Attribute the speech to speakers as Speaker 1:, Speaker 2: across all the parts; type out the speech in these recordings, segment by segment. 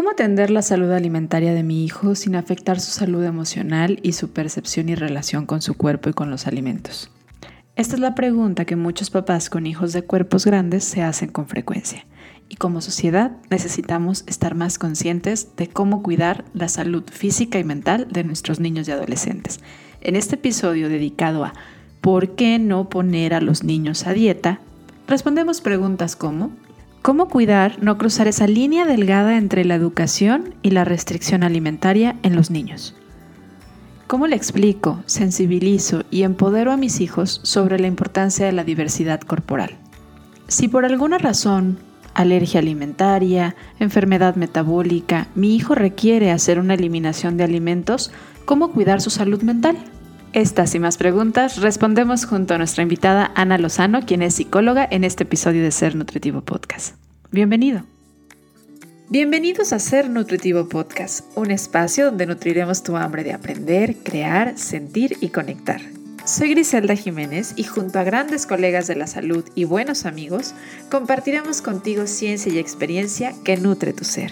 Speaker 1: ¿Cómo atender la salud alimentaria de mi hijo sin afectar su salud emocional y su percepción y relación con su cuerpo y con los alimentos? Esta es la pregunta que muchos papás con hijos de cuerpos grandes se hacen con frecuencia. Y como sociedad necesitamos estar más conscientes de cómo cuidar la salud física y mental de nuestros niños y adolescentes. En este episodio dedicado a ¿por qué no poner a los niños a dieta? Respondemos preguntas como ¿Cómo cuidar no cruzar esa línea delgada entre la educación y la restricción alimentaria en los niños? ¿Cómo le explico, sensibilizo y empodero a mis hijos sobre la importancia de la diversidad corporal? Si por alguna razón, alergia alimentaria, enfermedad metabólica, mi hijo requiere hacer una eliminación de alimentos, ¿cómo cuidar su salud mental? Estas y más preguntas respondemos junto a nuestra invitada Ana Lozano, quien es psicóloga en este episodio de Ser Nutritivo Podcast. Bienvenido. Bienvenidos a Ser Nutritivo Podcast, un espacio donde nutriremos tu hambre de aprender, crear, sentir y conectar. Soy Griselda Jiménez y junto a grandes colegas de la salud y buenos amigos, compartiremos contigo ciencia y experiencia que nutre tu ser.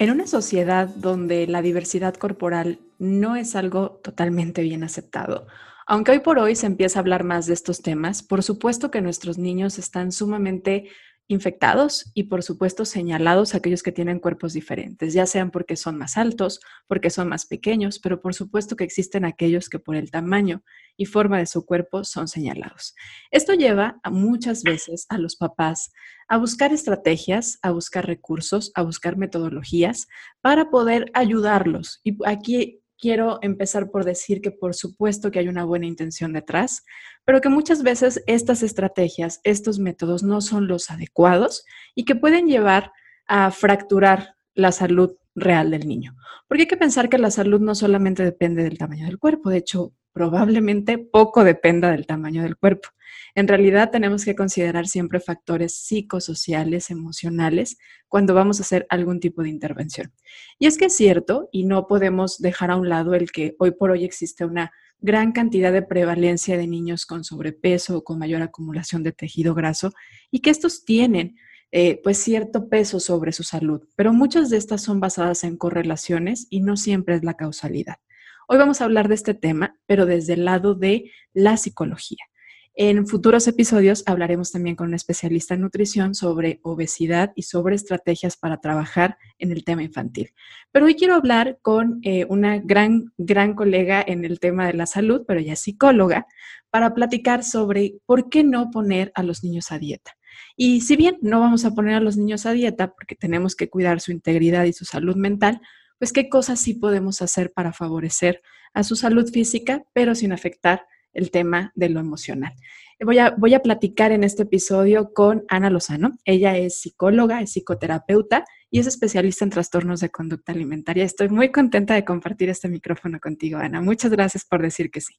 Speaker 1: En una sociedad donde la diversidad corporal no es algo totalmente bien aceptado, aunque hoy por hoy se empieza a hablar más de estos temas, por supuesto que nuestros niños están sumamente infectados y por supuesto señalados aquellos que tienen cuerpos diferentes, ya sean porque son más altos, porque son más pequeños, pero por supuesto que existen aquellos que por el tamaño y forma de su cuerpo son señalados. Esto lleva a muchas veces a los papás a buscar estrategias, a buscar recursos, a buscar metodologías para poder ayudarlos. Y aquí quiero empezar por decir que por supuesto que hay una buena intención detrás, pero que muchas veces estas estrategias, estos métodos no son los adecuados y que pueden llevar a fracturar la salud real del niño. Porque hay que pensar que la salud no solamente depende del tamaño del cuerpo, de hecho, probablemente poco dependa del tamaño del cuerpo. En realidad tenemos que considerar siempre factores psicosociales, emocionales, cuando vamos a hacer algún tipo de intervención. Y es que es cierto, y no podemos dejar a un lado el que hoy por hoy existe una gran cantidad de prevalencia de niños con sobrepeso o con mayor acumulación de tejido graso y que estos tienen eh, pues cierto peso sobre su salud, pero muchas de estas son basadas en correlaciones y no siempre es la causalidad. Hoy vamos a hablar de este tema, pero desde el lado de la psicología. En futuros episodios hablaremos también con un especialista en nutrición sobre obesidad y sobre estrategias para trabajar en el tema infantil. Pero hoy quiero hablar con eh, una gran, gran colega en el tema de la salud, pero ya psicóloga, para platicar sobre por qué no poner a los niños a dieta. Y si bien no vamos a poner a los niños a dieta porque tenemos que cuidar su integridad y su salud mental, pues qué cosas sí podemos hacer para favorecer a su salud física, pero sin afectar el tema de lo emocional. Voy a, platicar en este episodio con Ana Lozano. Ella es psicóloga, es psicoterapeuta y es especialista en trastornos de conducta alimentaria. Estoy muy contenta de compartir este micrófono contigo, Ana. Muchas gracias por decir que sí.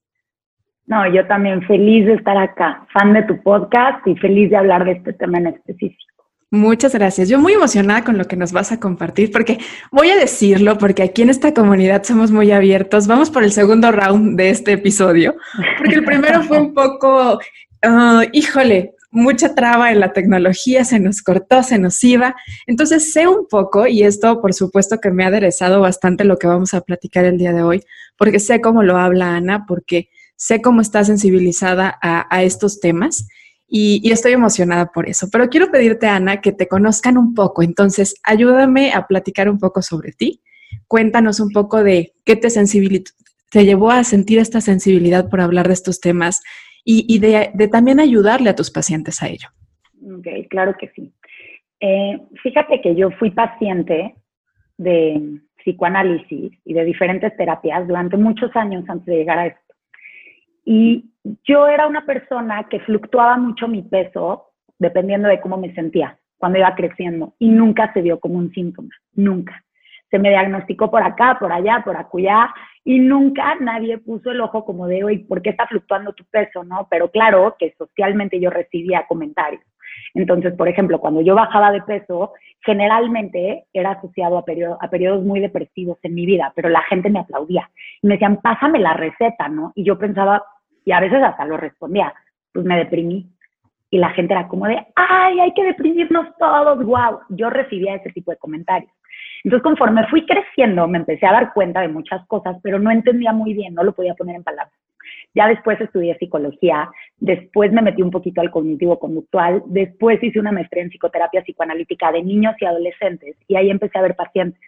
Speaker 2: No, yo también feliz de estar acá, fan de tu podcast y feliz de hablar de este tema en específico.
Speaker 1: Muchas gracias. Yo muy emocionada con lo que nos vas a compartir, porque voy a decirlo, porque aquí en esta comunidad somos muy abiertos. Vamos por el segundo round de este episodio, porque el primero fue un poco, ah, híjole, mucha traba en la tecnología, se nos cortó, se nos iba. Entonces sé un poco, y esto por supuesto que me ha aderezado bastante lo que vamos a platicar el día de hoy, porque sé cómo lo habla Ana, porque sé cómo está sensibilizada a estos temas y, estoy emocionada por eso. Pero quiero pedirte, Ana, que te conozcan un poco. Entonces, ayúdame a platicar un poco sobre ti. Cuéntanos un poco de qué te, te llevó a sentir esta sensibilidad por hablar de estos temas y, de, también ayudarle a tus pacientes a ello.
Speaker 2: Ok, claro que sí. Eh, fíjate que yo fui paciente de psicoanálisis y de diferentes terapias durante muchos años antes de llegar a. Y yo era una persona que fluctuaba mucho mi peso dependiendo de cómo me sentía cuando iba creciendo y nunca se vio como un síntoma, nunca. Se me diagnosticó por acá, por allá, por acullá y nunca nadie puso el ojo como de, oye, ¿por qué está fluctuando tu peso? ¿no? Pero claro que socialmente yo recibía comentarios. Entonces, por ejemplo, cuando yo bajaba de peso, generalmente era asociado a, a periodos muy depresivos en mi vida, pero la gente me aplaudía y me decían, pásame la receta, ¿no? Y yo pensaba, y a veces hasta lo respondía, pues me deprimí. y la gente era como de, ay, hay que deprimirnos todos, wow. Yo recibía ese tipo de comentarios. Entonces, conforme fui creciendo, me empecé a dar cuenta de muchas cosas, pero no entendía muy bien, no lo podía poner en palabras. Ya después estudié psicología, después me metí un poquito al cognitivo conductual, después hice una maestría en psicoterapia psicoanalítica de niños y adolescentes y ahí empecé a ver pacientes.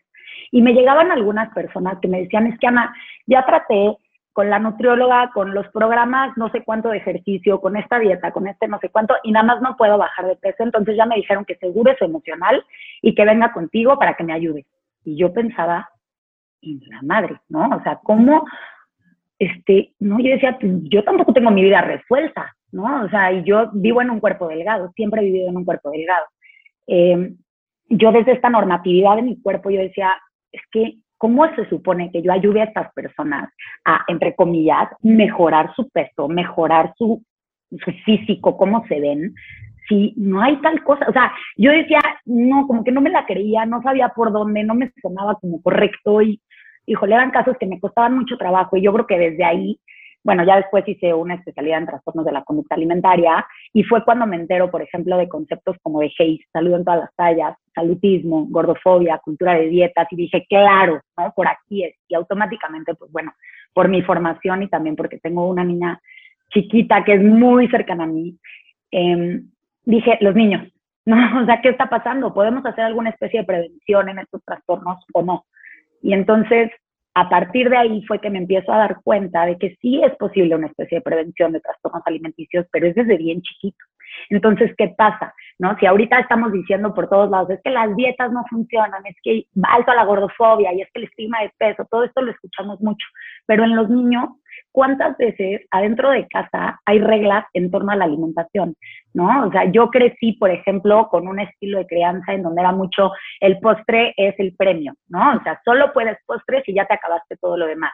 Speaker 2: Y me llegaban algunas personas que me decían, es que Ana, ya traté con la nutrióloga, con los programas, no sé cuánto de ejercicio, con esta dieta, con este no sé cuánto, y nada más no puedo bajar de peso. Entonces ya me dijeron que seguro es emocional y que venga contigo para que me ayude. Y yo pensaba, en la madre, ¿no? O sea, ¿cómo? Este, no, yo decía, pues, yo tampoco tengo mi vida resuelta, ¿no? O sea, y yo vivo en un cuerpo delgado, siempre he vivido en un cuerpo delgado. Eh, yo desde esta normatividad de mi cuerpo, yo decía, es que ¿cómo se supone que yo ayude a estas personas a, entre comillas, mejorar su peso, mejorar su, físico, cómo se ven? Si no hay tal cosa, o sea, yo decía, no, como que no me la creía, no sabía por dónde, no me sonaba como correcto y, híjole, eran casos que me costaban mucho trabajo y yo creo que desde ahí bueno, ya después hice una especialidad en trastornos de la conducta alimentaria y fue cuando me entero, por ejemplo, de conceptos como de HACE, salud en todas las tallas, salutismo, gordofobia, cultura de dietas y dije, claro, ¿no? Por aquí es. Y automáticamente, pues bueno, por mi formación y también porque tengo una niña chiquita que es muy cercana a mí, eh, dije, los niños, ¿no? O sea, ¿qué está pasando? ¿Podemos hacer alguna especie de prevención en estos trastornos o no? Y entonces a partir de ahí fue que me empiezo a dar cuenta de que sí es posible una especie de prevención de trastornos alimenticios, pero es desde bien chiquito. Entonces, ¿qué pasa? ¿No? Si ahorita estamos diciendo por todos lados, es que las dietas no funcionan, es que alto a la gordofobia y es que el estigma de peso, todo esto lo escuchamos mucho, pero en los niños ¿cuántas veces adentro de casa hay reglas en torno a la alimentación? ¿No? O sea, yo crecí, por ejemplo, con un estilo de crianza en donde era mucho el postre es el premio, ¿no? O sea, solo puedes postre si ya te acabaste todo lo demás.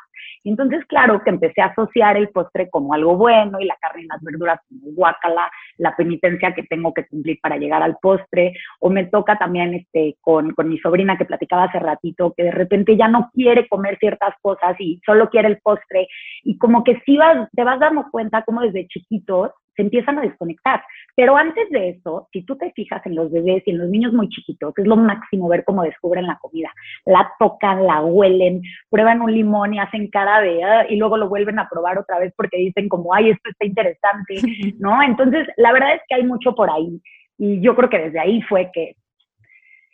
Speaker 2: Entonces, claro, que empecé a asociar el postre como algo bueno y la carne y las verduras como guacala, la penitencia que tengo que cumplir para llegar al postre, o me toca también este, con, con mi sobrina que platicaba hace ratito, que de repente ya no quiere comer ciertas cosas y solo quiere el postre. Y como que sí vas, te vas dando cuenta como desde chiquitos se empiezan a desconectar. Pero antes de eso, si tú te fijas en los bebés y en los niños muy chiquitos, es lo máximo ver cómo descubren la comida. La tocan, la huelen, prueban un limón y hacen cara de, ah", y luego lo vuelven a probar otra vez porque dicen como, ay, esto está interesante, ¿no? Entonces, la verdad es que hay mucho por ahí. Y yo creo que desde ahí fue que,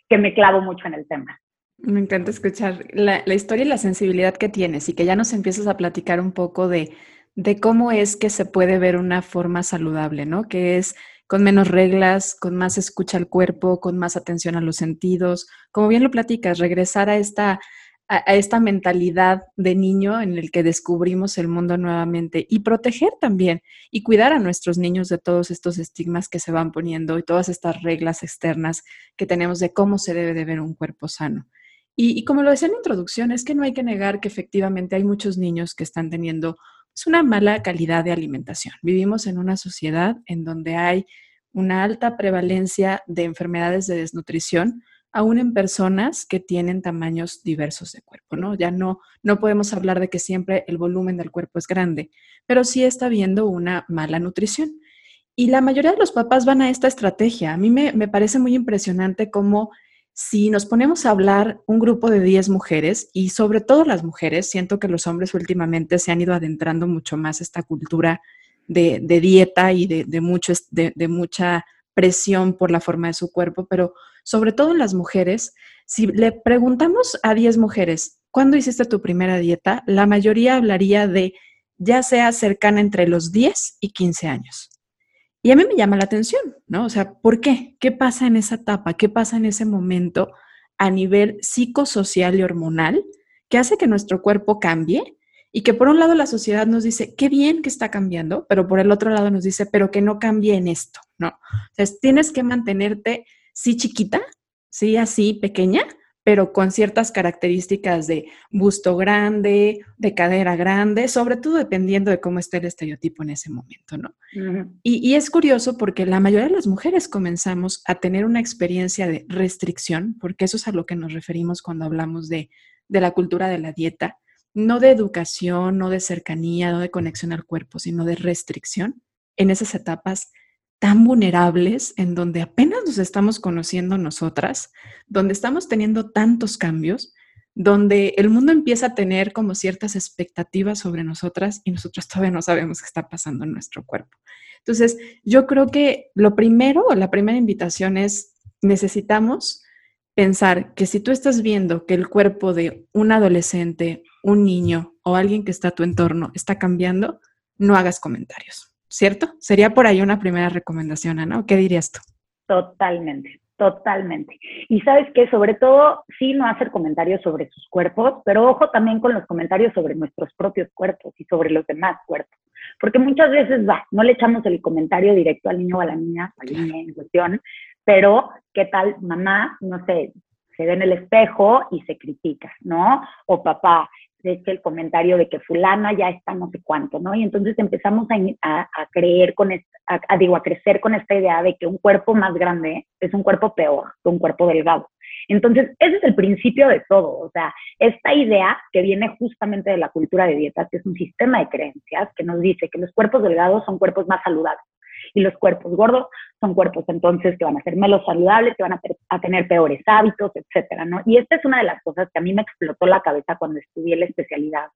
Speaker 2: que me clavo mucho en el tema.
Speaker 1: Me encanta escuchar la, historia y la sensibilidad que tienes y que ya nos empiezas a platicar un poco de, de cómo es que se puede ver una forma saludable, ¿no? Que es con menos reglas, con más escucha al cuerpo, con más atención a los sentidos. Como bien lo platicas, regresar a esta, a, esta mentalidad de niño en el que descubrimos el mundo nuevamente y proteger también y cuidar a nuestros niños de todos estos estigmas que se van poniendo y todas estas reglas externas que tenemos de cómo se debe de ver un cuerpo sano. Y, como lo decía en la introducción, es que no hay que negar que efectivamente hay muchos niños que están teniendo pues, una mala calidad de alimentación. Vivimos en una sociedad en donde hay una alta prevalencia de enfermedades de desnutrición, aún en personas que tienen tamaños diversos de cuerpo, ¿no? Ya no, no podemos hablar de que siempre el volumen del cuerpo es grande, pero sí está habiendo una mala nutrición. Y la mayoría de los papás van a esta estrategia. A mí me, me parece muy impresionante cómo si nos ponemos a hablar un grupo de 10 mujeres, y sobre todo las mujeres, siento que los hombres últimamente se han ido adentrando mucho más esta cultura de, dieta y de, mucho, de, mucha presión por la forma de su cuerpo, pero sobre todo en las mujeres, si le preguntamos a 10 mujeres, ¿cuándo hiciste tu primera dieta? La mayoría hablaría de ya sea cercana entre los 10 y 15 años. Y a mí me llama la atención, ¿no? O sea, ¿por qué? ¿Qué pasa en esa etapa? ¿Qué pasa en ese momento a nivel psicosocial y hormonal que hace que nuestro cuerpo cambie? Y que por un lado la sociedad nos dice, qué bien que está cambiando, pero por el otro lado nos dice, pero que no cambie en esto, ¿no? Entonces, tienes que mantenerte, sí chiquita, sí así pequeña, pero con ciertas características de busto grande, de cadera grande, sobre todo dependiendo de cómo esté el estereotipo en ese momento, ¿no? y, es curioso porque la mayoría de las mujeres comenzamos a tener una experiencia de restricción, porque eso es a lo que nos referimos cuando hablamos de, de la cultura de la dieta, no de educación, no de cercanía, no de conexión al cuerpo, sino de restricción en esas etapas tan vulnerables, en donde apenas nos estamos conociendo nosotras, donde estamos teniendo tantos cambios, donde el mundo empieza a tener como ciertas expectativas sobre nosotras y nosotros todavía no sabemos qué está pasando en nuestro cuerpo. Entonces, yo creo que lo primero, la primera invitación es, necesitamos pensar que si tú estás viendo que el cuerpo de un adolescente, un niño o alguien que está a tu entorno está cambiando, no hagas comentarios, ¿cierto? Sería por ahí una primera recomendación, Ana. ¿Qué dirías tú?
Speaker 2: Totalmente, totalmente. Y sabes que sobre todo, sí, no hacer comentarios sobre sus cuerpos, pero ojo también con los comentarios sobre nuestros propios cuerpos y sobre los demás cuerpos. Porque muchas veces va, no le echamos el comentario directo al niño o a la niña, al niño en cuestión, pero ¿qué tal mamá? No sé, se ve en el espejo y se critica, ¿no? O papá, echa el comentario de que fulana ya está no sé cuánto, ¿no? Y entonces empezamos a, a, creer con, esta, digo, a crecer con esta idea de que un cuerpo más grande es un cuerpo peor que un cuerpo delgado. Entonces, ese es el principio de todo, o sea, esta idea que viene justamente de la cultura de dietas, que es un sistema de creencias que nos dice que los cuerpos delgados son cuerpos más saludables y los cuerpos gordos son cuerpos entonces que van a ser menos saludables, que van a, tener peores hábitos, etcétera, ¿no? Y esta es una de las cosas que a mí me explotó la cabeza cuando estudié la especialidad,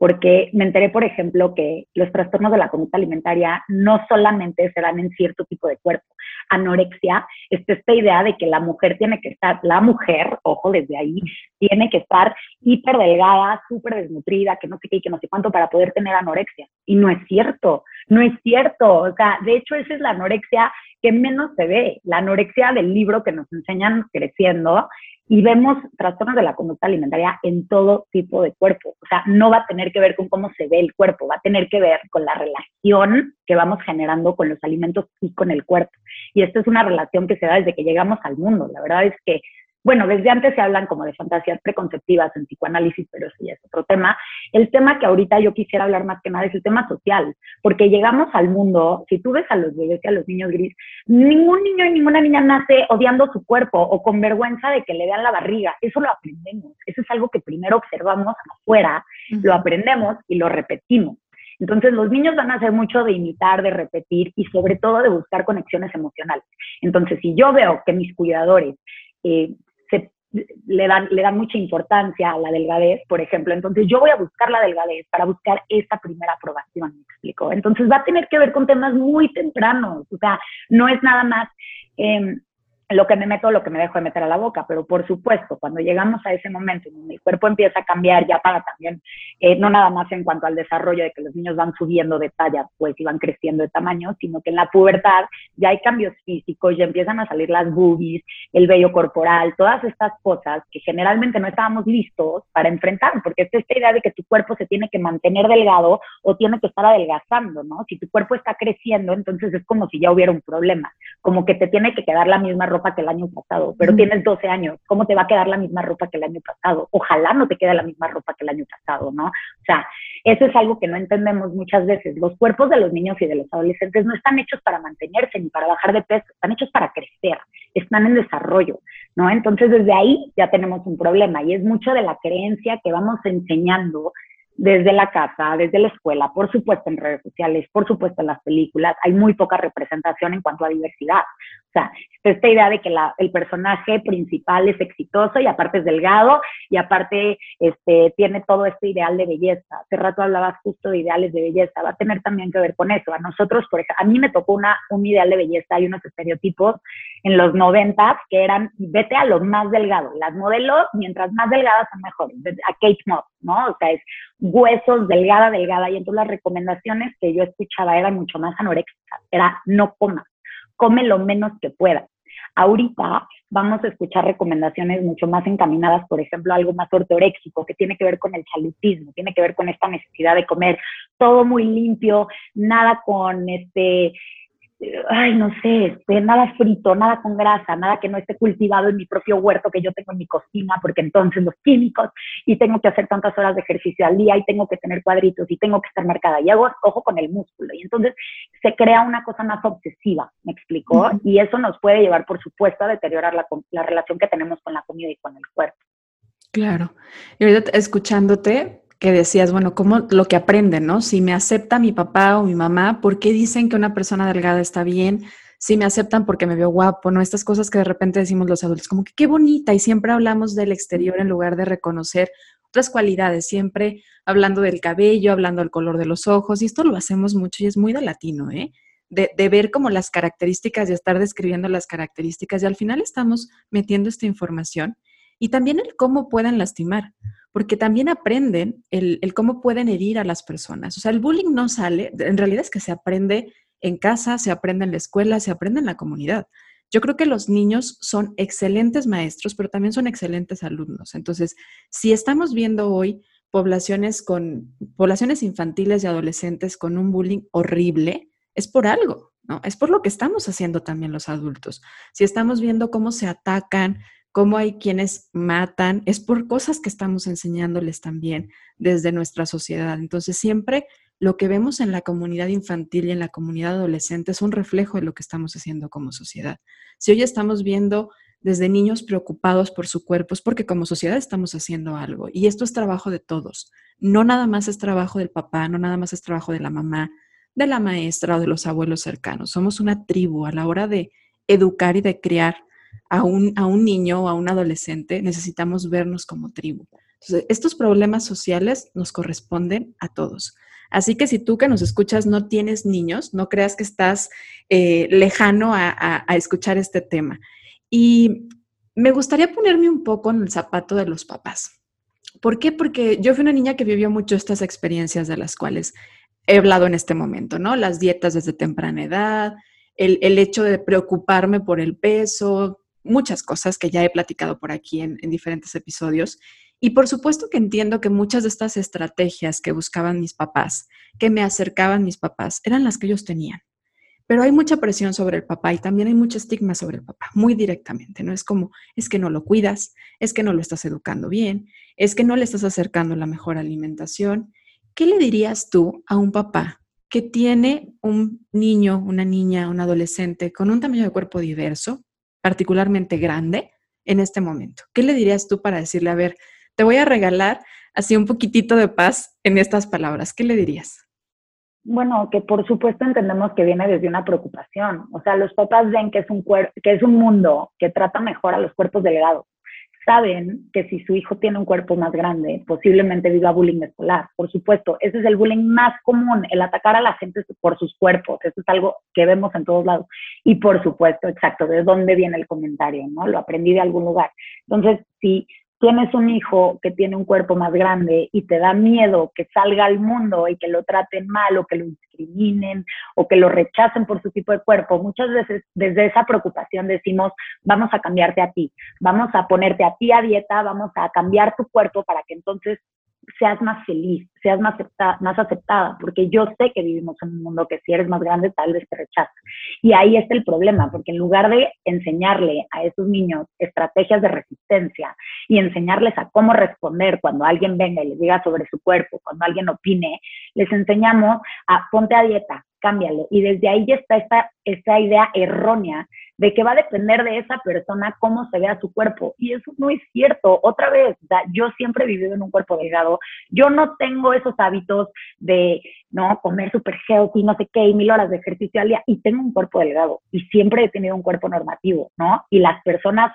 Speaker 2: porque me enteré, por ejemplo, que los trastornos de la conducta alimentaria no solamente se dan en cierto tipo de cuerpo. Anorexia es esta idea de que la mujer tiene que estar, la mujer, ojo desde ahí, tiene que estar hiper delgada, súper desnutrida, que no sé qué y que no sé cuánto para poder tener anorexia. Y no es cierto, no es cierto. O sea, de hecho, esa es la anorexia que menos se ve, la anorexia del libro que nos enseñan creciendo y vemos trastornos de la conducta alimentaria en todo tipo de cuerpo. O sea, no va a tener que ver con cómo se ve el cuerpo, va a tener que ver con la relación que vamos generando con los alimentos y con el cuerpo. Y esta es una relación que se da desde que llegamos al mundo. La verdad es que bueno, desde antes se hablan como de fantasías preconceptivas en psicoanálisis, pero eso ya es otro tema. El tema que ahorita yo quisiera hablar más que nada es el tema social, porque llegamos al mundo, si tú ves a los bebés y a los niños gris, ningún niño y ninguna niña nace odiando su cuerpo o con vergüenza de que le vean la barriga. Eso lo aprendemos, eso es algo que primero observamos afuera, lo aprendemos y lo repetimos. Entonces los niños van a hacer mucho de imitar, de repetir y sobre todo de buscar conexiones emocionales. Entonces si yo veo que mis cuidadores eh, le dan, le dan mucha importancia a la delgadez, por ejemplo. Entonces yo voy a buscar la delgadez para buscar esa primera aprobación, me explico. Entonces va a tener que ver con temas muy tempranos, o sea, no es nada más... Eh, lo que me meto, lo que me dejo de meter a la boca, pero por supuesto, cuando llegamos a ese momento en donde cuerpo empieza a cambiar, ya para también, eh, no nada más en cuanto al desarrollo de que los niños van subiendo de talla, pues y van creciendo de tamaño, sino que en la pubertad ya hay cambios físicos, ya empiezan a salir las boobies, el vello corporal, todas estas cosas que generalmente no estábamos listos para enfrentar, porque es esta idea de que tu cuerpo se tiene que mantener delgado o tiene que estar adelgazando, ¿no? Si tu cuerpo está creciendo, entonces es como si ya hubiera un problema, como que te tiene que quedar la misma ropa que el año pasado, pero tienes 12 años, ¿cómo te va a quedar la misma ropa que el año pasado? Ojalá no te quede la misma ropa que el año pasado, ¿no? O sea, eso es algo que no entendemos muchas veces. Los cuerpos de los niños y de los adolescentes no están hechos para mantenerse ni para bajar de peso, están hechos para crecer, están en desarrollo, ¿no? Entonces desde ahí ya tenemos un problema y es mucho de la creencia que vamos enseñando desde la casa, desde la escuela, por supuesto en redes sociales, por supuesto en las películas, hay muy poca representación en cuanto a diversidad. O sea, esta idea de que el personaje principal es exitoso y aparte es delgado y aparte este, tiene todo este ideal de belleza. Hace rato hablabas justo de ideales de belleza, va a tener también que ver con eso. A nosotros, por ejemplo, a mí me tocó una, un ideal de belleza y unos estereotipos en los noventas que eran, vete a los más delgados. Las modelos, mientras más delgadas son mejores. A Kate Moss, ¿no? O sea, es huesos, delgada, delgada. Y entonces las recomendaciones que yo escuchaba eran mucho más anoréxicas. Era no comas come lo menos que pueda. Ahorita vamos a escuchar recomendaciones mucho más encaminadas, por ejemplo, algo más ortoréxico, que tiene que ver con el salutismo, tiene que ver con esta necesidad de comer todo muy limpio, nada con este ay, no sé, este, nada frito, nada con grasa, nada que no esté cultivado en mi propio huerto que yo tengo en mi cocina, porque entonces los químicos, y tengo que hacer tantas horas de ejercicio al día, y tengo que tener cuadritos, y tengo que estar marcada, y hago ojo con el músculo, y entonces se crea una cosa más obsesiva, ¿me explicó? Y eso nos puede llevar, por supuesto, a deteriorar la, la relación que tenemos con la comida y con el cuerpo.
Speaker 1: Claro. Y ahorita escuchándote, que decías, bueno, como lo que aprenden, ¿no? Si me acepta mi papá o mi mamá, ¿por qué dicen que una persona delgada está bien? si me aceptan porque me veo guapo, ¿no? Estas cosas que de repente decimos los adultos, como que qué bonita y siempre hablamos del exterior en lugar de reconocer otras cualidades, siempre hablando del cabello, hablando del color de los ojos, y esto lo hacemos mucho y es muy de latino, ¿eh? De, de, ver como las características y estar describiendo las características y al final estamos metiendo esta información y también el cómo pueden lastimar, porque también aprenden el, cómo pueden herir a las personas. O sea, el bullying no sale, en realidad es que se aprende en casa, se aprende en la escuela, se aprende en la comunidad. Yo creo que los niños son excelentes maestros, pero también son excelentes alumnos. Entonces, si estamos viendo hoy poblaciones con poblaciones infantiles y adolescentes con un bullying horrible, es por algo, ¿no? Es por lo que estamos haciendo también los adultos. Si estamos viendo cómo se atacan, cómo hay quienes matan, es por cosas que estamos enseñándoles también desde nuestra sociedad. Entonces, siempre lo que vemos en la comunidad infantil y en la comunidad adolescente es un reflejo de lo que estamos haciendo como sociedad. Si hoy estamos viendo desde niños preocupados por su cuerpo, es porque como sociedad estamos haciendo algo. Y esto es trabajo de todos. No nada más es trabajo del papá, no nada más es trabajo de la mamá, de la maestra o de los abuelos cercanos. Somos una tribu a la hora de educar y de criar a un, a un niño o a un adolescente, necesitamos vernos como tribu. Estos problemas sociales nos corresponden a todos. Así que si tú que nos escuchas no tienes niños, no creas que estás eh, lejano a, escuchar este tema. Y me gustaría ponerme un poco en el zapato de los papás. ¿Por qué? Porque yo fui una niña que vivió mucho estas experiencias de las cuales he hablado en este momento, ¿no? Las dietas desde temprana edad, el, hecho de preocuparme por el peso, muchas cosas que ya he platicado por aquí en diferentes episodios. Y por supuesto que entiendo que muchas de estas estrategias que buscaban mis papás, que me acercaban mis papás, eran las que ellos tenían. Pero hay mucha presión sobre el papá y también hay mucho estigma sobre el papá, muy directamente, ¿no? Es como, es que no lo cuidas, es que no lo estás educando bien, es que no le estás acercando la mejor alimentación. ¿Qué le dirías tú a un papá que tiene un niño, una niña, un adolescente con un tamaño de cuerpo diverso, particularmente grande, en este momento? ¿Qué le dirías tú para decirle, a ver, te voy a regalar así un poquitito de paz en estas palabras. ¿Qué le dirías?
Speaker 2: Bueno, que por supuesto entendemos que viene desde una preocupación. O sea, los papás ven que es un, que es un mundo que trata mejor a los cuerpos delgados. Saben que si su hijo tiene un cuerpo más grande, posiblemente viva bullying escolar. Por supuesto, ese es el bullying más común, el atacar a la gente por sus cuerpos. Eso es algo que vemos en todos lados. Y por supuesto, exacto, ¿de dónde viene el comentario? ¿No? Lo aprendí de algún lugar. Entonces, si tienes un hijo que tiene un cuerpo más grande y te da miedo que salga al mundo y que lo traten mal o que lo discriminen o que lo rechacen por su tipo de cuerpo, muchas veces desde esa preocupación decimos, vamos a cambiarte a ti, vamos a ponerte a ti a dieta, vamos a cambiar tu cuerpo para que entonces seas más feliz, seas más, más aceptada, porque yo sé que vivimos en un mundo que si eres más grande tal vez te rechaza. Y ahí está el problema, porque en lugar de enseñarle a esos niños estrategias de resistencia y enseñarles a cómo responder cuando alguien venga y les diga sobre su cuerpo, cuando alguien opine, les enseñamos a ponte a dieta, cámbialo. Y desde ahí ya está esta, esta idea errónea de que va a depender de esa persona cómo se vea su cuerpo. Y eso no es cierto. Otra vez, yo siempre he vivido en un cuerpo delgado. Yo no tengo esos hábitos de, ¿no? Comer super healthy, no sé qué, y mil horas de ejercicio al día. Y tengo un cuerpo delgado. Y siempre he tenido un cuerpo normativo, ¿no? Y las personas,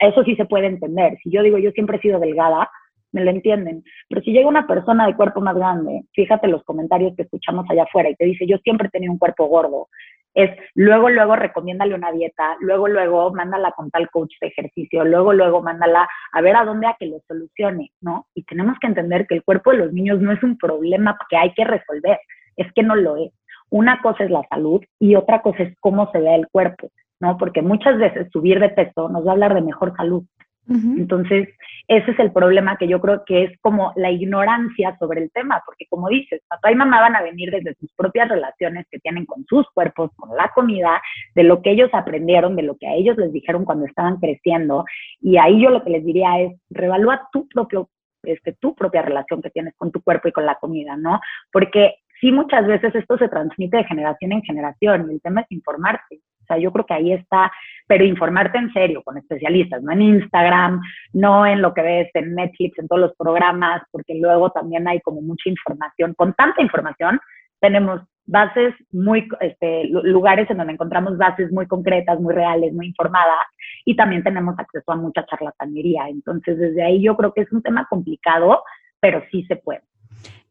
Speaker 2: eso sí se puede entender. Si yo digo, yo siempre he sido delgada, me lo entienden. Pero si llega una persona de cuerpo más grande, fíjate los comentarios que escuchamos allá afuera y te dice, yo siempre he tenido un cuerpo gordo, es luego, luego recomiéndale una dieta, luego, luego mándala con tal coach de ejercicio, luego, luego mándala a ver a dónde a que lo solucione, ¿no? Y tenemos que entender que el cuerpo de los niños no es un problema que hay que resolver, es que no lo es. Una cosa es la salud y otra cosa es cómo se ve el cuerpo, ¿no? Porque muchas veces subir de peso nos va a hablar de mejor salud, entonces, ese es el problema que yo creo que es como la ignorancia sobre el tema, porque como dices, papá y mamá van a venir desde sus propias relaciones que tienen con sus cuerpos, con la comida, de lo que ellos aprendieron, de lo que a ellos les dijeron cuando estaban creciendo, y ahí yo lo que les diría es, revalúa tu propio este, tu propia relación que tienes con tu cuerpo y con la comida, ¿no? Porque sí muchas veces esto se transmite de generación en generación y el tema es informarse. O sea, yo creo que ahí está, pero informarte en serio con especialistas, no en Instagram, no en lo que ves en Netflix, en todos los programas, porque luego también hay como mucha información. Con tanta información tenemos bases muy, este, lugares en donde encontramos bases muy concretas, muy reales, muy informadas, y también tenemos acceso a mucha charlatanería. Entonces, desde ahí yo creo que es un tema complicado, pero sí se puede.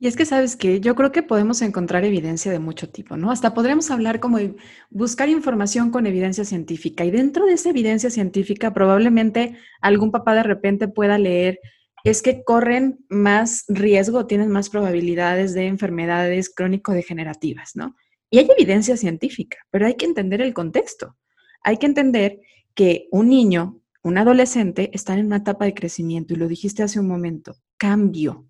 Speaker 1: Y es que, ¿sabes que Yo creo que podemos encontrar evidencia de mucho tipo, ¿no? Hasta podremos hablar como de buscar información con evidencia científica. Y dentro de esa evidencia científica, probablemente algún papá de repente pueda leer, es que corren más riesgo, tienen más probabilidades de enfermedades crónico-degenerativas, ¿no? Y hay evidencia científica, pero hay que entender el contexto. Hay que entender que un niño, un adolescente, están en una etapa de crecimiento, y lo dijiste hace un momento, cambio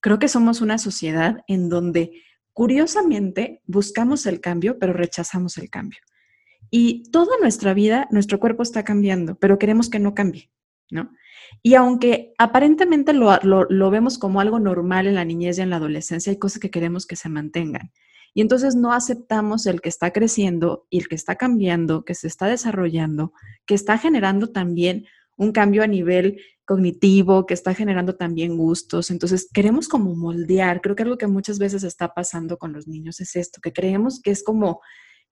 Speaker 1: Creo que somos una sociedad en donde curiosamente buscamos el cambio, pero rechazamos el cambio. Y toda nuestra vida, nuestro cuerpo está cambiando, pero queremos que no cambie, ¿no? Y aunque aparentemente lo, lo, vemos como algo normal en la niñez y en la adolescencia, hay cosas que queremos que se mantengan. Y entonces no aceptamos el que está creciendo y el que está cambiando, que se está desarrollando, que está generando también un cambio a nivel cognitivo, que está generando también gustos. Entonces, queremos como moldear. Creo que algo que muchas veces está pasando con los niños es esto, que creemos que es como,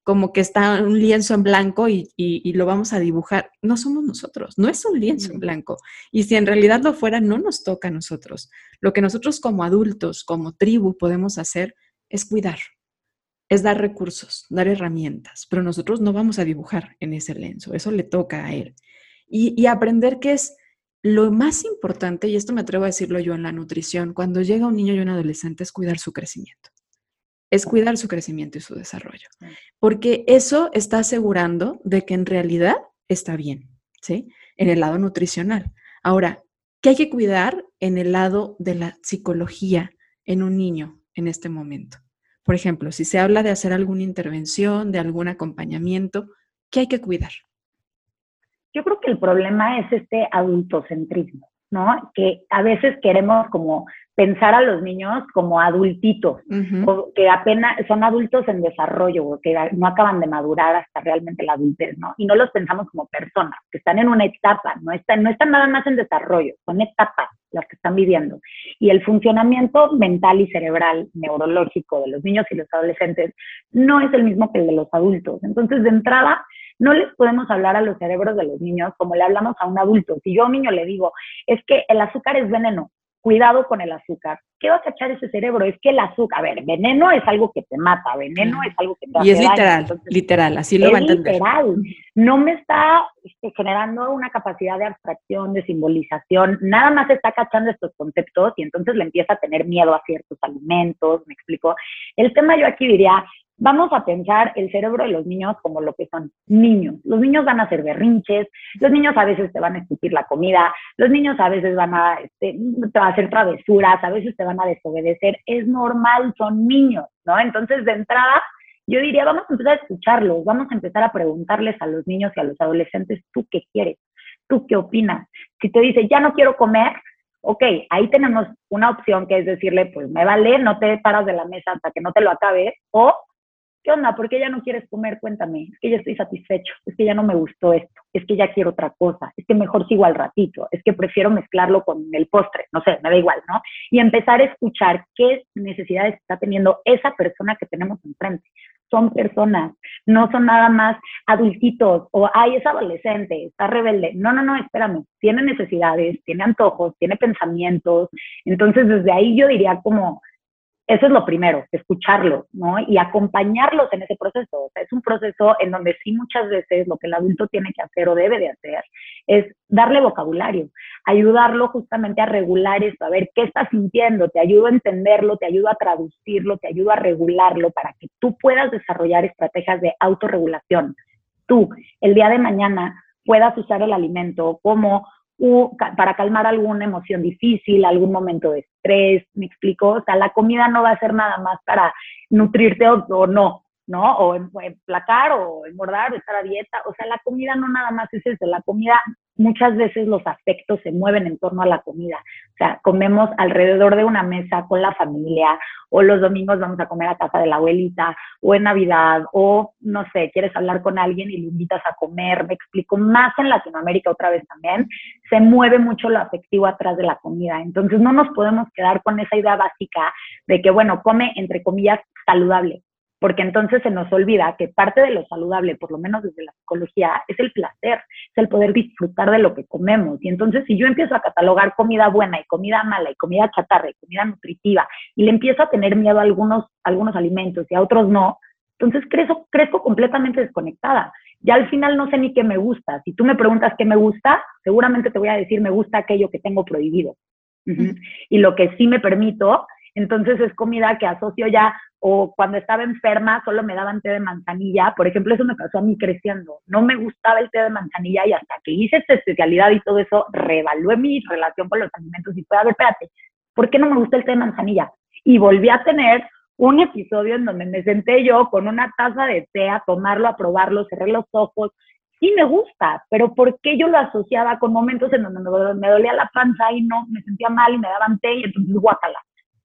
Speaker 1: como que está un lienzo en blanco y, y, lo vamos a dibujar. No somos nosotros, no es un lienzo en blanco. Y si en realidad lo fuera, no nos toca a nosotros. Lo que nosotros como adultos, como tribu, podemos hacer es cuidar, es dar recursos, dar herramientas, pero nosotros no vamos a dibujar en ese lienzo, eso le toca a él. Y, y aprender que es lo más importante, y esto me atrevo a decirlo yo en la nutrición, cuando llega un niño y un adolescente es cuidar su crecimiento. Es cuidar su crecimiento y su desarrollo. Porque eso está asegurando de que en realidad está bien, ¿sí? En el lado nutricional. Ahora, ¿qué hay que cuidar en el lado de la psicología en un niño en este momento? Por ejemplo, si se habla de hacer alguna intervención, de algún acompañamiento, ¿qué hay que cuidar?
Speaker 2: Yo creo que el problema es este adultocentrismo, ¿no? Que a veces queremos como pensar a los niños como adultitos, o que apenas son adultos en desarrollo, o que no acaban de madurar hasta realmente la adultez, ¿no? Y no los pensamos como personas, que están en una etapa, no están, no están nada más en desarrollo, son etapas las que están viviendo. Y el funcionamiento mental y cerebral, neurológico de los niños y los adolescentes no es el mismo que el de los adultos. Entonces, de entrada, no les podemos hablar a los cerebros de los niños como le hablamos a un adulto. Si yo a un niño le digo, es que el azúcar es veneno, cuidado con el azúcar. ¿Qué va a cachar ese cerebro? Es que el azúcar, a ver, veneno es algo que te mata, veneno es algo que te
Speaker 1: Y es literal, literal, así lo va a entender.
Speaker 2: literal. No me está este, generando una capacidad de abstracción, de simbolización, nada más está cachando estos conceptos y entonces le empieza a tener miedo a ciertos alimentos, me explico. El tema yo aquí diría, vamos a pensar el cerebro de los niños como lo que son niños. Los niños van a hacer berrinches, los niños a veces te van a escupir la comida, los niños a veces van a, este, a hacer travesuras, a veces te van a desobedecer. Es normal, son niños, ¿no? Entonces, de entrada, yo diría, vamos a empezar a escucharlos, vamos a empezar a preguntarles a los niños y a los adolescentes, ¿tú qué quieres? ¿Tú qué opinas? Si te dice, ya no quiero comer, ok, ahí tenemos una opción que es decirle, pues me vale, no te paras de la mesa hasta que no te lo acabes, o ¿qué onda? ¿Por qué ya no quieres comer? Cuéntame. Es que ya estoy satisfecho, es que ya no me gustó esto, es que ya quiero otra cosa, es que mejor sigo al ratito, es que prefiero mezclarlo con el postre, no sé, me da igual, ¿no? Y empezar a escuchar qué necesidades está teniendo esa persona que tenemos enfrente. Son personas, no son nada más adultitos o, ay, es adolescente, está rebelde. No, no, no, espérame, tiene necesidades, tiene antojos, tiene pensamientos. Entonces, desde ahí yo diría como, eso es lo primero, escucharlos, ¿no? Y acompañarlos en ese proceso. O sea, es un proceso en donde sí muchas veces lo que el adulto tiene que hacer o debe de hacer es darle vocabulario, ayudarlo justamente a regular esto, a ver qué está sintiendo, te ayudo a entenderlo, te ayudo a traducirlo, te ayudo a regularlo para que tú puedas desarrollar estrategias de autorregulación. Tú, el día de mañana, puedas usar el alimento como para calmar alguna emoción difícil, algún momento de estrés, me explico, o sea, la comida no va a ser nada más para nutrirte o, no, ¿no? O emplacar o engordar o estar a dieta, o sea, la comida no nada más es eso, la comida muchas veces los afectos se mueven en torno a la comida. O sea, comemos alrededor de una mesa con la familia, o los domingos vamos a comer a casa de la abuelita, o en Navidad, o no sé, quieres hablar con alguien y le invitas a comer. Me explico, más en Latinoamérica otra vez también, se mueve mucho lo afectivo atrás de la comida. Entonces, no nos podemos quedar con esa idea básica de que, bueno, come entre comillas saludable. Porque entonces se nos olvida que parte de lo saludable, por lo menos desde la psicología, es el placer, es el poder disfrutar de lo que comemos. Y entonces si yo empiezo a catalogar comida buena y comida mala y comida chatarra y comida nutritiva y le empiezo a tener miedo a algunos, algunos alimentos y a otros no, entonces crezco, crezco completamente desconectada. Ya al final no sé ni qué me gusta. Si tú me preguntas qué me gusta, seguramente te voy a decir me gusta aquello que tengo prohibido. Y lo que sí me permito, entonces es comida que asocio ya o cuando estaba enferma solo me daban té de manzanilla. Por ejemplo, eso me pasó a mí creciendo. No me gustaba el té de manzanilla y hasta que hice esta especialidad y todo eso, reevalué mi relación con los alimentos y fue, a ver, espérate, ¿por qué no me gusta el té de manzanilla? Y volví a tener un episodio en donde me senté yo con una taza de té a tomarlo, a probarlo, cerré los ojos. Sí me gusta, pero ¿por qué yo lo asociaba con momentos en donde me dolía la panza y no me sentía mal y me daban té y entonces guácala?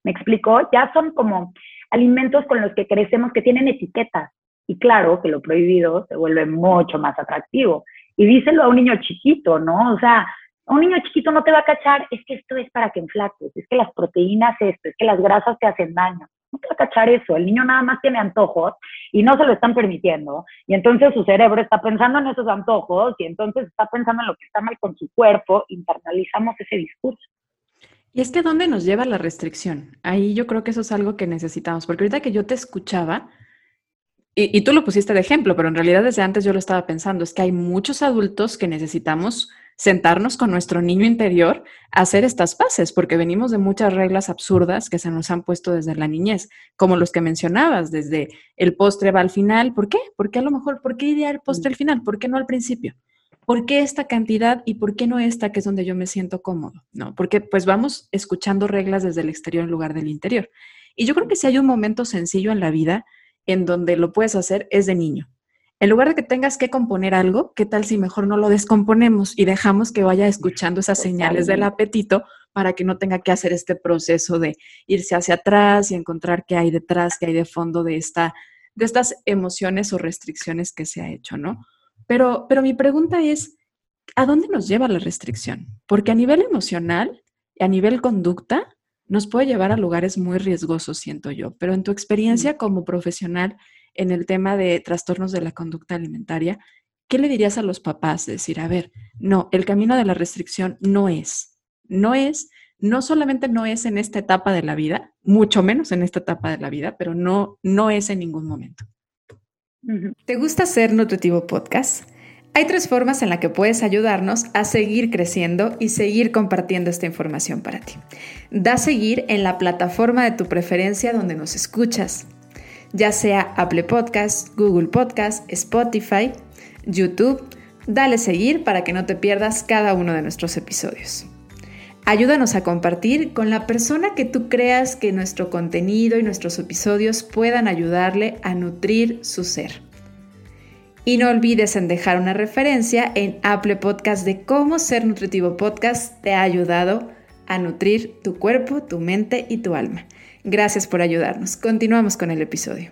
Speaker 2: ¿Me explicó? Ya son como alimentos con los que crecemos que tienen etiquetas. Y claro que lo prohibido se vuelve mucho más atractivo. Y díselo a un niño chiquito, ¿no? O sea, un niño chiquito no te va a cachar, es que esto es para que enflaques, es que las proteínas esto, es que las grasas te hacen daño. No te va a cachar eso. El niño nada más tiene antojos y no se lo están permitiendo. Y entonces su cerebro está pensando en esos antojos y entonces está pensando en lo que está mal con su cuerpo. Internalizamos ese discurso.
Speaker 1: Y es que ¿dónde nos lleva la restricción? Ahí yo creo que eso es algo que necesitamos, porque ahorita que yo te escuchaba, y, tú lo pusiste de ejemplo, pero en realidad desde antes yo lo estaba pensando, es que hay muchos adultos que necesitamos sentarnos con nuestro niño interior a hacer estas paces, porque venimos de muchas reglas absurdas que se nos han puesto desde la niñez, como los que mencionabas, desde el postre va al final, ¿por qué? ¿Por qué a lo mejor, por qué iría el postre al final? ¿Por qué no al principio? ¿Por qué esta cantidad y por qué no esta que es donde yo me siento cómodo? ¿No? Porque pues vamos escuchando reglas desde el exterior en lugar del interior. Y yo creo que si hay un momento sencillo en la vida en donde lo puedes hacer es de niño. En lugar de que tengas que componer algo, ¿qué tal si mejor no lo descomponemos y dejamos que vaya escuchando esas señales del apetito para que no tenga que hacer este proceso de irse hacia atrás y encontrar qué hay detrás, qué hay de fondo de, esta, de estas emociones o restricciones que se ha hecho, ¿no? Pero, pero mi pregunta es, ¿a dónde nos lleva la restricción? Porque a nivel emocional y a nivel conducta nos puede llevar a lugares muy riesgosos, siento yo. Pero en tu experiencia como profesional en el tema de trastornos de la conducta alimentaria, ¿qué le dirías a los papás? Decir, a ver, no, el camino de la restricción no es, no es, no solamente no es en esta etapa de la vida, mucho menos en esta etapa de la vida, pero no, no es en ningún momento.
Speaker 3: ¿Te gusta ser Nutritivo Podcast? Hay tres formas en las que puedes ayudarnos a seguir creciendo y seguir compartiendo esta información para ti. Da seguir en la plataforma de tu preferencia donde nos escuchas, ya sea Apple Podcast, Google Podcast, Spotify, YouTube. Dale seguir para que no te pierdas cada uno de nuestros episodios. Ayúdanos a compartir con la persona que tú creas que nuestro contenido y nuestros episodios puedan ayudarle a nutrir su ser. Y no olvides en dejar una referencia en Apple Podcast de cómo ser nutritivo podcast te ha ayudado a nutrir tu cuerpo, tu mente y tu alma. Gracias por ayudarnos. Continuamos con el episodio.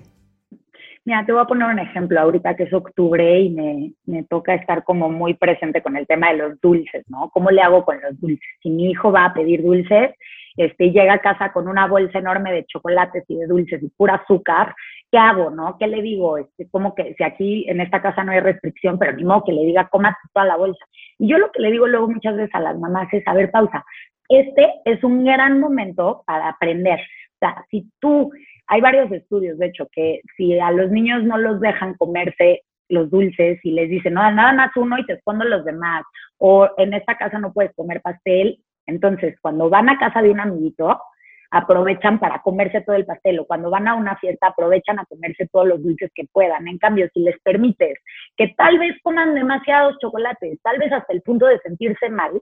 Speaker 2: Mira, te voy a poner un ejemplo ahorita que es octubre y me, me, toca estar como muy presente con el tema de los dulces, ¿no? ¿Cómo le hago con los dulces? Si mi hijo va a pedir dulces este, y llega a casa con una bolsa enorme de chocolates y de dulces y pura azúcar, ¿qué hago, no? ¿Qué le digo? Este, como que si aquí en esta casa no hay restricción, pero ni modo que le diga, coma toda la bolsa. Y yo lo que le digo luego muchas veces a las mamás es, a ver, pausa, este es un gran momento para aprender. O sea, si tú hay varios estudios, de hecho, que si a los niños no los dejan comerse los dulces y les dicen, no, nada más uno y te escondo los demás, o en esta casa no puedes comer pastel, entonces cuando van a casa de un amiguito, aprovechan para comerse todo el pastel o cuando van a una fiesta aprovechan a comerse todos los dulces que puedan. En cambio, si les permites que tal vez coman demasiados chocolates, tal vez hasta el punto de sentirse mal,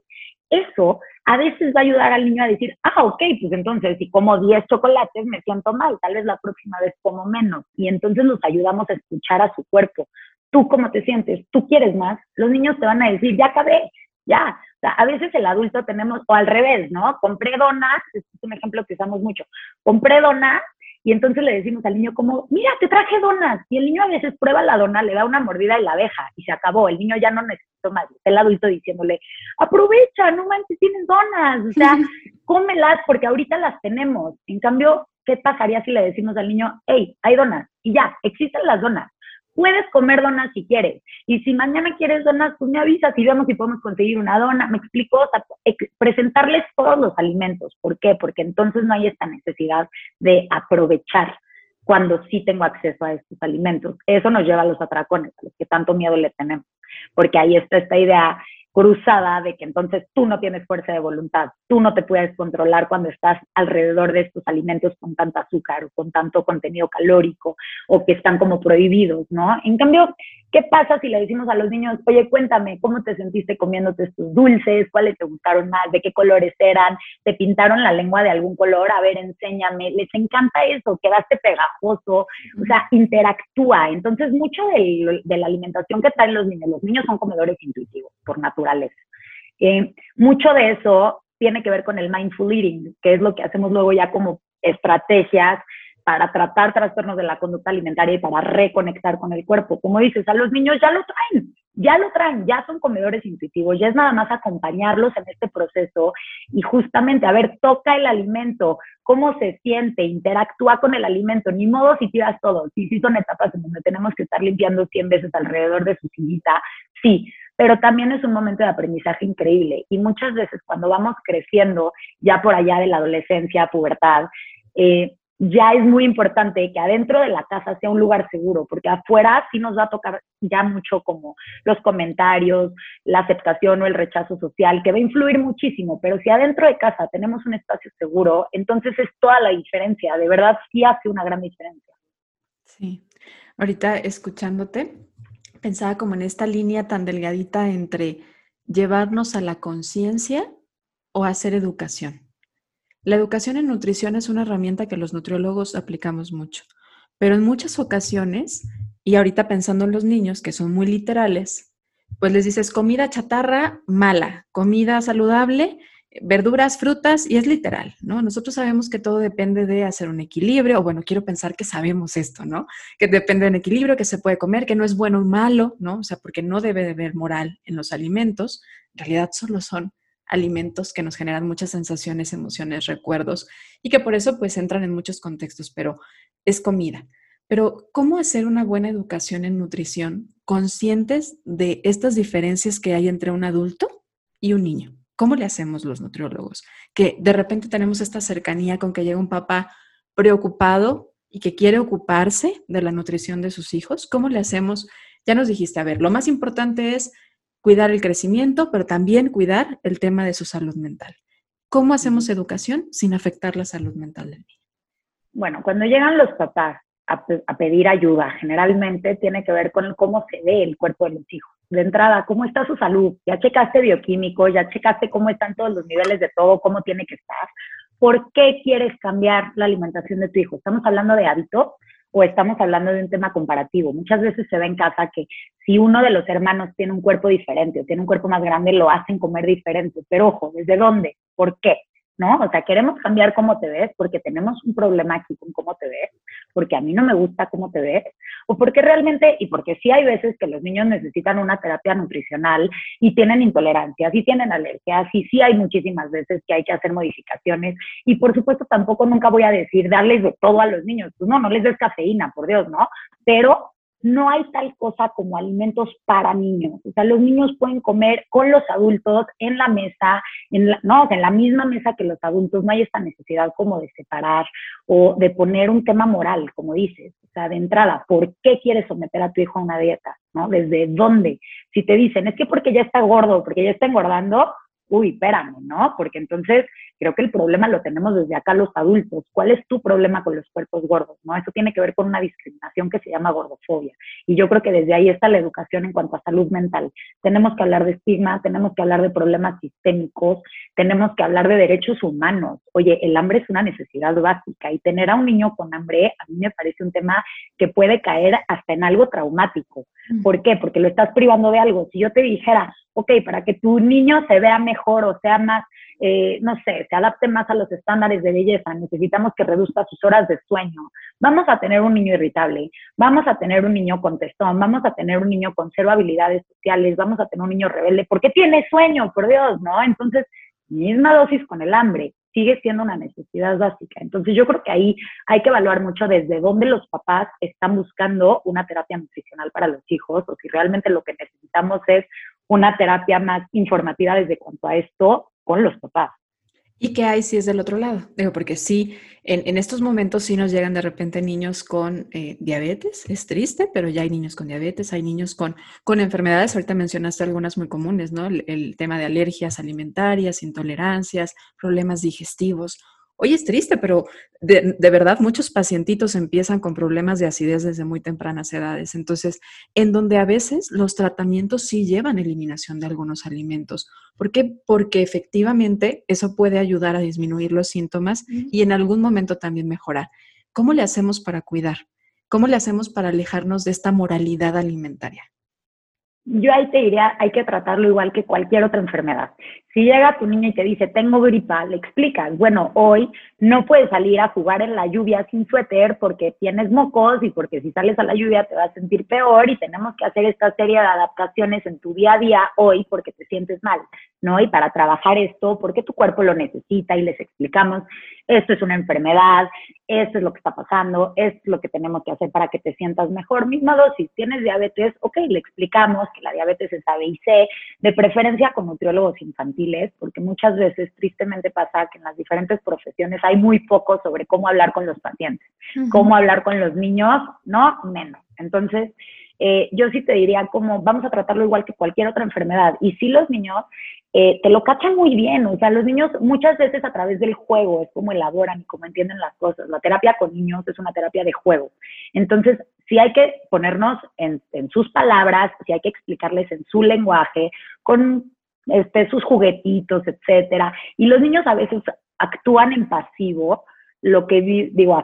Speaker 2: eso a veces va a ayudar al niño a decir, ah, ok, pues entonces si como 10 chocolates me siento mal, tal vez la próxima vez como menos. Y entonces nos ayudamos a escuchar a su cuerpo. ¿Tú cómo te sientes? ¿Tú quieres más? Los niños te van a decir, ya acabé, ya, a veces el adulto tenemos, o al revés, ¿no? Compré donas, es un ejemplo que usamos mucho, compré donas y entonces le decimos al niño como, mira, te traje donas. Y el niño a veces prueba la dona, le da una mordida y la deja y se acabó. El niño ya no necesita más. El adulto diciéndole, aprovecha, no manches, tienes donas. O sea, cómelas porque ahorita las tenemos. En cambio, ¿qué pasaría si le decimos al niño, hey, hay donas? Y ya, existen las donas. Puedes comer donas si quieres. Y si mañana quieres donas, pues me avisas y vemos si podemos conseguir una dona. Me explico, o sea, presentarles todos los alimentos. ¿Por qué? Porque entonces no hay esta necesidad de aprovechar cuando sí tengo acceso a estos alimentos. Eso nos lleva a los atracones, a los que tanto miedo le tenemos. Porque ahí está esta idea cruzada de que entonces tú no tienes fuerza de voluntad, tú no te puedes controlar cuando estás alrededor de estos alimentos con tanta azúcar o con tanto contenido calórico o que están como prohibidos, ¿no? En cambio, ¿qué pasa si le decimos a los niños, oye, cuéntame, ¿cómo te sentiste comiéndote estos dulces? ¿Cuáles te gustaron más? ¿De qué colores eran? ¿Te pintaron la lengua de algún color? A ver, enséñame. Les encanta eso, quedaste pegajoso, o sea, interactúa. Entonces, mucho de, de la alimentación que traen los niños, los niños son comedores intuitivos, por naturaleza eh, mucho de eso tiene que ver con el mindful eating, que es lo que hacemos luego ya como estrategias para tratar trastornos de la conducta alimentaria y para reconectar con el cuerpo. Como dices, a los niños ya lo traen, ya lo traen, ya son comedores intuitivos, ya es nada más acompañarlos en este proceso y justamente, a ver, toca el alimento, cómo se siente, interactúa con el alimento, ni modo si tiras todo, sí, sí son etapas en donde tenemos que estar limpiando 100 veces alrededor de su sillita, sí, pero también es un momento de aprendizaje increíble. Y muchas veces cuando vamos creciendo, ya por allá de la adolescencia, pubertad, eh, ya es muy importante que adentro de la casa sea un lugar seguro, porque afuera sí nos va a tocar ya mucho como los comentarios, la aceptación o el rechazo social, que va a influir muchísimo, pero si adentro de casa tenemos un espacio seguro, entonces es toda la diferencia, de verdad sí hace una gran diferencia.
Speaker 1: Sí, ahorita escuchándote, pensaba como en esta línea tan delgadita entre llevarnos a la conciencia o hacer educación. La educación en nutrición es una herramienta que los nutriólogos aplicamos mucho, pero en muchas ocasiones, y ahorita pensando en los niños que son muy literales, pues les dices comida chatarra mala, comida saludable verduras, frutas, y es literal, ¿no? Nosotros sabemos que todo depende de hacer un equilibrio, o bueno, quiero pensar que sabemos esto, ¿no? Que depende de un equilibrio, que se puede comer, que no es bueno o malo, ¿no? O sea, porque no debe de haber moral en los alimentos, en realidad solo son alimentos que nos generan muchas sensaciones, emociones, recuerdos, y que por eso pues entran en muchos contextos, pero es comida. Pero, ¿cómo hacer una buena educación en nutrición conscientes de estas diferencias que hay entre un adulto y un niño? ¿Cómo le hacemos los nutriólogos? Que de repente tenemos esta cercanía con que llega un papá preocupado y que quiere ocuparse de la nutrición de sus hijos. ¿Cómo le hacemos? Ya nos dijiste, a ver, lo más importante es cuidar el crecimiento, pero también cuidar el tema de su salud mental. ¿Cómo hacemos educación sin afectar la salud mental del niño?
Speaker 2: Bueno, cuando llegan los papás a, a, pedir ayuda, generalmente tiene que ver con cómo se ve el cuerpo de los hijos de entrada, ¿cómo está su salud? ¿Ya checaste bioquímico? ¿Ya checaste cómo están todos los niveles de todo? ¿Cómo tiene que estar? ¿Por qué quieres cambiar la alimentación de tu hijo? ¿Estamos hablando de hábito o estamos hablando de un tema comparativo? Muchas veces se ve en casa que si uno de los hermanos tiene un cuerpo diferente o tiene un cuerpo más grande, lo hacen comer diferente. Pero ojo, ¿desde dónde? ¿Por qué? ¿no? O sea, queremos cambiar cómo te ves porque tenemos un problema aquí con cómo te ves, porque a mí no me gusta cómo te ves, o porque realmente, y porque sí hay veces que los niños necesitan una terapia nutricional y tienen intolerancias y tienen alergias y sí hay muchísimas veces que hay que hacer modificaciones y por supuesto tampoco nunca voy a decir darles de todo a los niños, pues no, no les des cafeína, por Dios, ¿no? Pero no hay tal cosa como alimentos para niños. O sea, los niños pueden comer con los adultos en la mesa, en la, no, en la misma mesa que los adultos. No hay esta necesidad como de separar o de poner un tema moral, como dices. O sea, de entrada, ¿por qué quieres someter a tu hijo a una dieta? ¿No? ¿Desde dónde? Si te dicen, es que porque ya está gordo, porque ya está engordando, uy, espérame, ¿no? Porque entonces creo que el problema lo tenemos desde acá los adultos. ¿Cuál es tu problema con los cuerpos gordos? ¿No? Eso tiene que ver con una discriminación que se llama gordofobia. Y yo creo que desde ahí está la educación en cuanto a salud mental. Tenemos que hablar de estigma, tenemos que hablar de problemas sistémicos, tenemos que hablar de derechos humanos. Oye, el hambre es una necesidad básica y tener a un niño con hambre a mí me parece un tema que puede caer hasta en algo traumático. ¿Por qué? Porque lo estás privando de algo. Si yo te dijera, ok, para que tu niño se vea mejor o sea más, eh, no sé, se adapte más a los estándares de belleza, necesitamos que reduzca sus horas de sueño. Vamos a tener un niño irritable, vamos a tener un niño contestón, vamos a tener un niño con cero habilidades sociales, vamos a tener un niño rebelde, porque tiene sueño, por Dios, ¿no? Entonces, misma dosis con el hambre sigue siendo una necesidad básica. Entonces yo creo que ahí hay que evaluar mucho desde dónde los papás están buscando una terapia nutricional para los hijos o si realmente lo que necesitamos es una terapia más informativa desde cuanto a esto con los papás.
Speaker 1: ¿Y qué hay si es del otro lado? Digo, porque sí, en, estos momentos sí nos llegan de repente niños con eh, diabetes, es triste, pero ya hay niños con diabetes, hay niños con, con enfermedades, ahorita mencionaste algunas muy comunes, ¿no? el tema de alergias alimentarias, intolerancias, problemas digestivos. Hoy es triste, pero de, verdad muchos pacientitos empiezan con problemas de acidez desde muy tempranas edades. Entonces, en donde a veces los tratamientos sí llevan eliminación de algunos alimentos. ¿Por qué? Porque efectivamente eso puede ayudar a disminuir los síntomas y en algún momento también mejorar. ¿Cómo le hacemos para cuidar? ¿Cómo le hacemos para alejarnos de esta moralidad alimentaria?
Speaker 2: Yo ahí te diría, hay que tratarlo igual que cualquier otra enfermedad. Si llega tu niño y te dice, tengo gripa, le explicas, bueno, hoy no puedes salir a jugar en la lluvia sin suéter porque tienes mocos y porque si sales a la lluvia te vas a sentir peor y tenemos que hacer esta serie de adaptaciones en tu día a día hoy porque te sientes mal, ¿no? Y para trabajar esto, porque tu cuerpo lo necesita y les explicamos, esto es una enfermedad, esto es lo que está pasando, esto es lo que tenemos que hacer para que te sientas mejor. Misma dosis, tienes diabetes, ok, le explicamos que la diabetes es A, B y C, de preferencia con nutriólogos infantiles, porque muchas veces tristemente pasa que en las diferentes profesiones hay muy poco sobre cómo hablar con los pacientes, cómo hablar con los niños, ¿no? Menos. Entonces, eh, yo sí te diría como vamos a tratarlo igual que cualquier otra enfermedad. Y si los niños eh, te lo cachan muy bien, o sea, los niños muchas veces a través del juego es como elaboran y como entienden las cosas. La terapia con niños es una terapia de juego. Entonces, si hay que ponernos en, sus palabras, si hay que explicarles en su lenguaje, con este, sus juguetitos, etcétera. Y los niños a veces actúan en pasivo, lo que digo,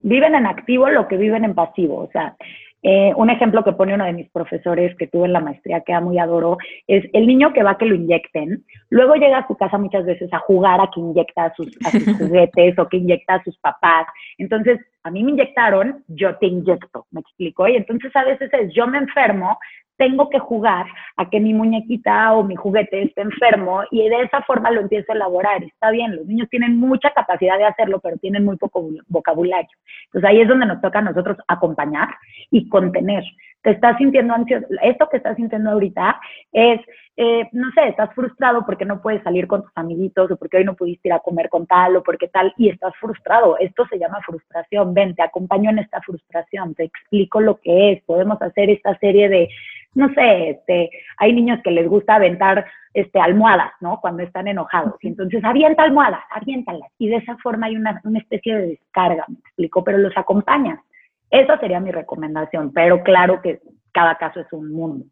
Speaker 2: viven en activo lo que viven en pasivo. O sea, eh, un ejemplo que pone uno de mis profesores que tuve en la maestría que muy adoro es el niño que va a que lo inyecten, luego llega a su casa muchas veces a jugar a que inyecta a sus, a sus juguetes o que inyecta a sus papás. Entonces, a mí me inyectaron, yo te inyecto, me explico. Y entonces a veces es yo me enfermo, tengo que jugar a que mi muñequita o mi juguete esté enfermo y de esa forma lo empiezo a elaborar. Está bien, los niños tienen mucha capacidad de hacerlo, pero tienen muy poco vocabulario. Entonces ahí es donde nos toca a nosotros acompañar y contener. Te estás sintiendo ansioso, esto que estás sintiendo ahorita es, eh, no sé, estás frustrado porque no puedes salir con tus amiguitos o porque hoy no pudiste ir a comer con tal o porque tal y estás frustrado. Esto se llama frustración. Ven, te acompaño en esta frustración, te explico lo que es. Podemos hacer esta serie de no sé, este, hay niños que les gusta aventar este, almohadas, ¿no? Cuando están enojados. Y entonces, avienta almohadas, aviéntalas. Y de esa forma hay una, una especie de descarga, me explico, pero los acompañas. Esa sería mi recomendación, pero claro que cada caso es un mundo.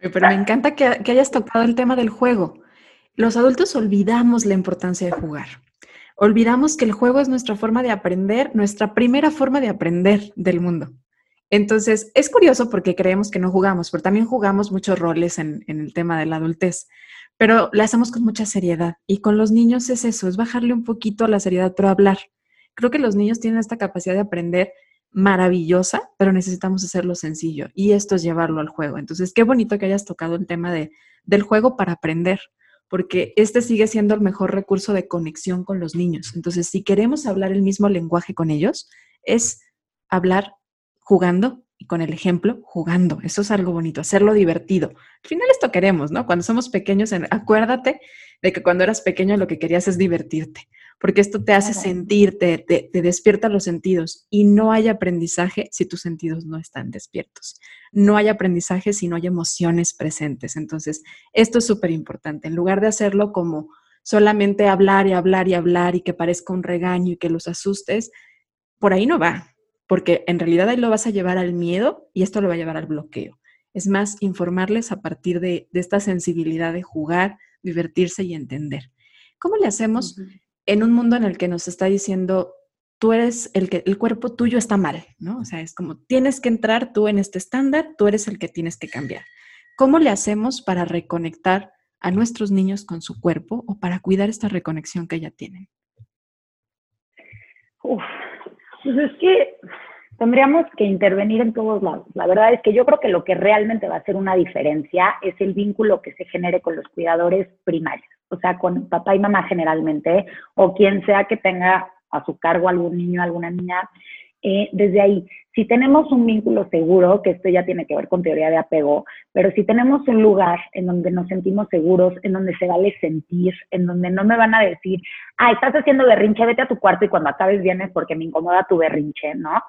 Speaker 1: Pero me encanta que, hayas tocado el tema del juego. Los adultos olvidamos la importancia de jugar. Olvidamos que el juego es nuestra forma de aprender, nuestra primera forma de aprender del mundo. Entonces, es curioso porque creemos que no jugamos, pero también jugamos muchos roles en, el tema de la adultez, pero lo hacemos con mucha seriedad. Y con los niños es eso, es bajarle un poquito a la seriedad, pero hablar. Creo que los niños tienen esta capacidad de aprender maravillosa, pero necesitamos hacerlo sencillo y esto es llevarlo al juego. Entonces, qué bonito que hayas tocado el tema de, del juego para aprender, porque este sigue siendo el mejor recurso de conexión con los niños. Entonces, si queremos hablar el mismo lenguaje con ellos, es hablar jugando y con el ejemplo, jugando. Eso es algo bonito, hacerlo divertido. Al final esto queremos, ¿no? Cuando somos pequeños, acuérdate de que cuando eras pequeño lo que querías es divertirte, porque esto te hace sentirte, te, te despierta los sentidos y no hay aprendizaje si tus sentidos no están despiertos. No hay aprendizaje si no hay emociones presentes. Entonces, esto es súper importante. En lugar de hacerlo como solamente hablar y hablar y hablar y que parezca un regaño y que los asustes, por ahí no va porque en realidad ahí lo vas a llevar al miedo y esto lo va a llevar al bloqueo. Es más, informarles a partir de, esta sensibilidad de jugar, divertirse y entender. ¿Cómo le hacemos en un mundo en el que nos está diciendo, tú eres el que, el cuerpo tuyo está mal, ¿no? O sea, es como, tienes que entrar tú en este estándar, tú eres el que tienes que cambiar. ¿Cómo le hacemos para reconectar a nuestros niños con su cuerpo o para cuidar esta reconexión que ya tienen?
Speaker 2: Uf, pues es que Tendríamos que intervenir en todos lados. La verdad es que yo creo que lo que realmente va a hacer una diferencia es el vínculo que se genere con los cuidadores primarios, o sea, con papá y mamá generalmente, o quien sea que tenga a su cargo algún niño, alguna niña. Eh, desde ahí, si tenemos un vínculo seguro, que esto ya tiene que ver con teoría de apego, pero si tenemos un lugar en donde nos sentimos seguros, en donde se vale sentir, en donde no me van a decir, ah, estás haciendo berrinche, vete a tu cuarto y cuando acabes vienes porque me incomoda tu berrinche, ¿no?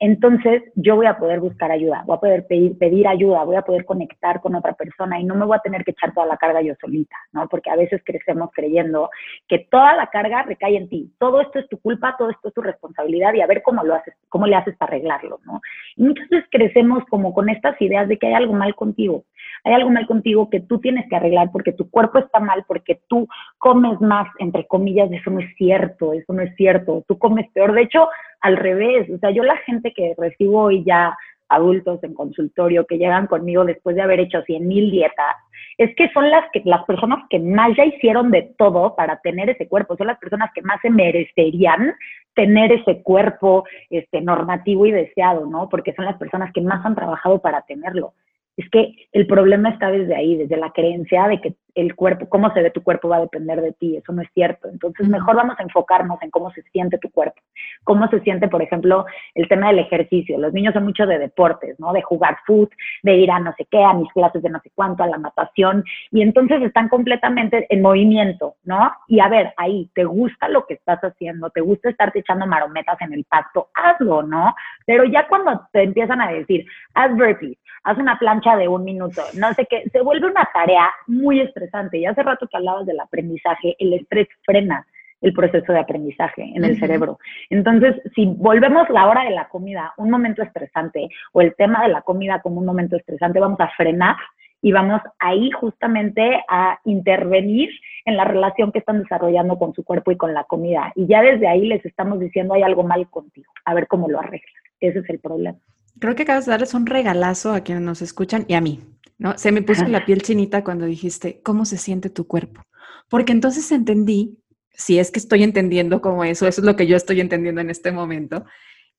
Speaker 2: Entonces yo voy a poder buscar ayuda, voy a poder pedir, pedir ayuda, voy a poder conectar con otra persona y no me voy a tener que echar toda la carga yo solita, ¿no? Porque a veces crecemos creyendo que toda la carga recae en ti, todo esto es tu culpa, todo esto es tu responsabilidad y a ver cómo lo haces, cómo le haces para arreglarlo, ¿no? Y muchas veces crecemos como con estas ideas de que hay algo mal contigo, hay algo mal contigo que tú tienes que arreglar porque tu cuerpo está mal, porque tú comes más, entre comillas, eso no es cierto, eso no es cierto, tú comes peor, de hecho, al revés, o sea, yo la gente que recibo hoy ya adultos en consultorio que llegan conmigo después de haber hecho 100 mil dietas, es que son las, que, las personas que más ya hicieron de todo para tener ese cuerpo, son las personas que más se merecerían tener ese cuerpo este, normativo y deseado, ¿no? Porque son las personas que más han trabajado para tenerlo. Es que el problema está desde ahí, desde la creencia de que el cuerpo, cómo se ve tu cuerpo va a depender de ti, eso no es cierto. Entonces, mejor vamos a enfocarnos en cómo se siente tu cuerpo, cómo se siente, por ejemplo, el tema del ejercicio. Los niños son mucho de deportes, ¿no? De jugar foot, de ir a no sé qué, a mis clases de no sé cuánto, a la natación, y entonces están completamente en movimiento, ¿no? Y a ver, ahí, ¿te gusta lo que estás haciendo? ¿Te gusta estarte echando marometas en el pasto? Hazlo, ¿no? Pero ya cuando te empiezan a decir, haz burpees, haz una plancha de un minuto, no sé qué, se vuelve una tarea muy estresante. Y hace rato que hablabas del aprendizaje, el estrés frena el proceso de aprendizaje en el cerebro. Entonces, si volvemos la hora de la comida un momento estresante o el tema de la comida como un momento estresante, vamos a frenar y vamos ahí justamente a intervenir en la relación que están desarrollando con su cuerpo y con la comida. Y ya desde ahí les estamos diciendo hay algo mal contigo, a ver cómo lo arreglas. Ese es el problema.
Speaker 1: Creo que acabas de darles un regalazo a quienes nos escuchan y a mí, ¿no? Se me puso la piel chinita cuando dijiste, ¿cómo se siente tu cuerpo? Porque entonces entendí, si es que estoy entendiendo como eso, eso es lo que yo estoy entendiendo en este momento,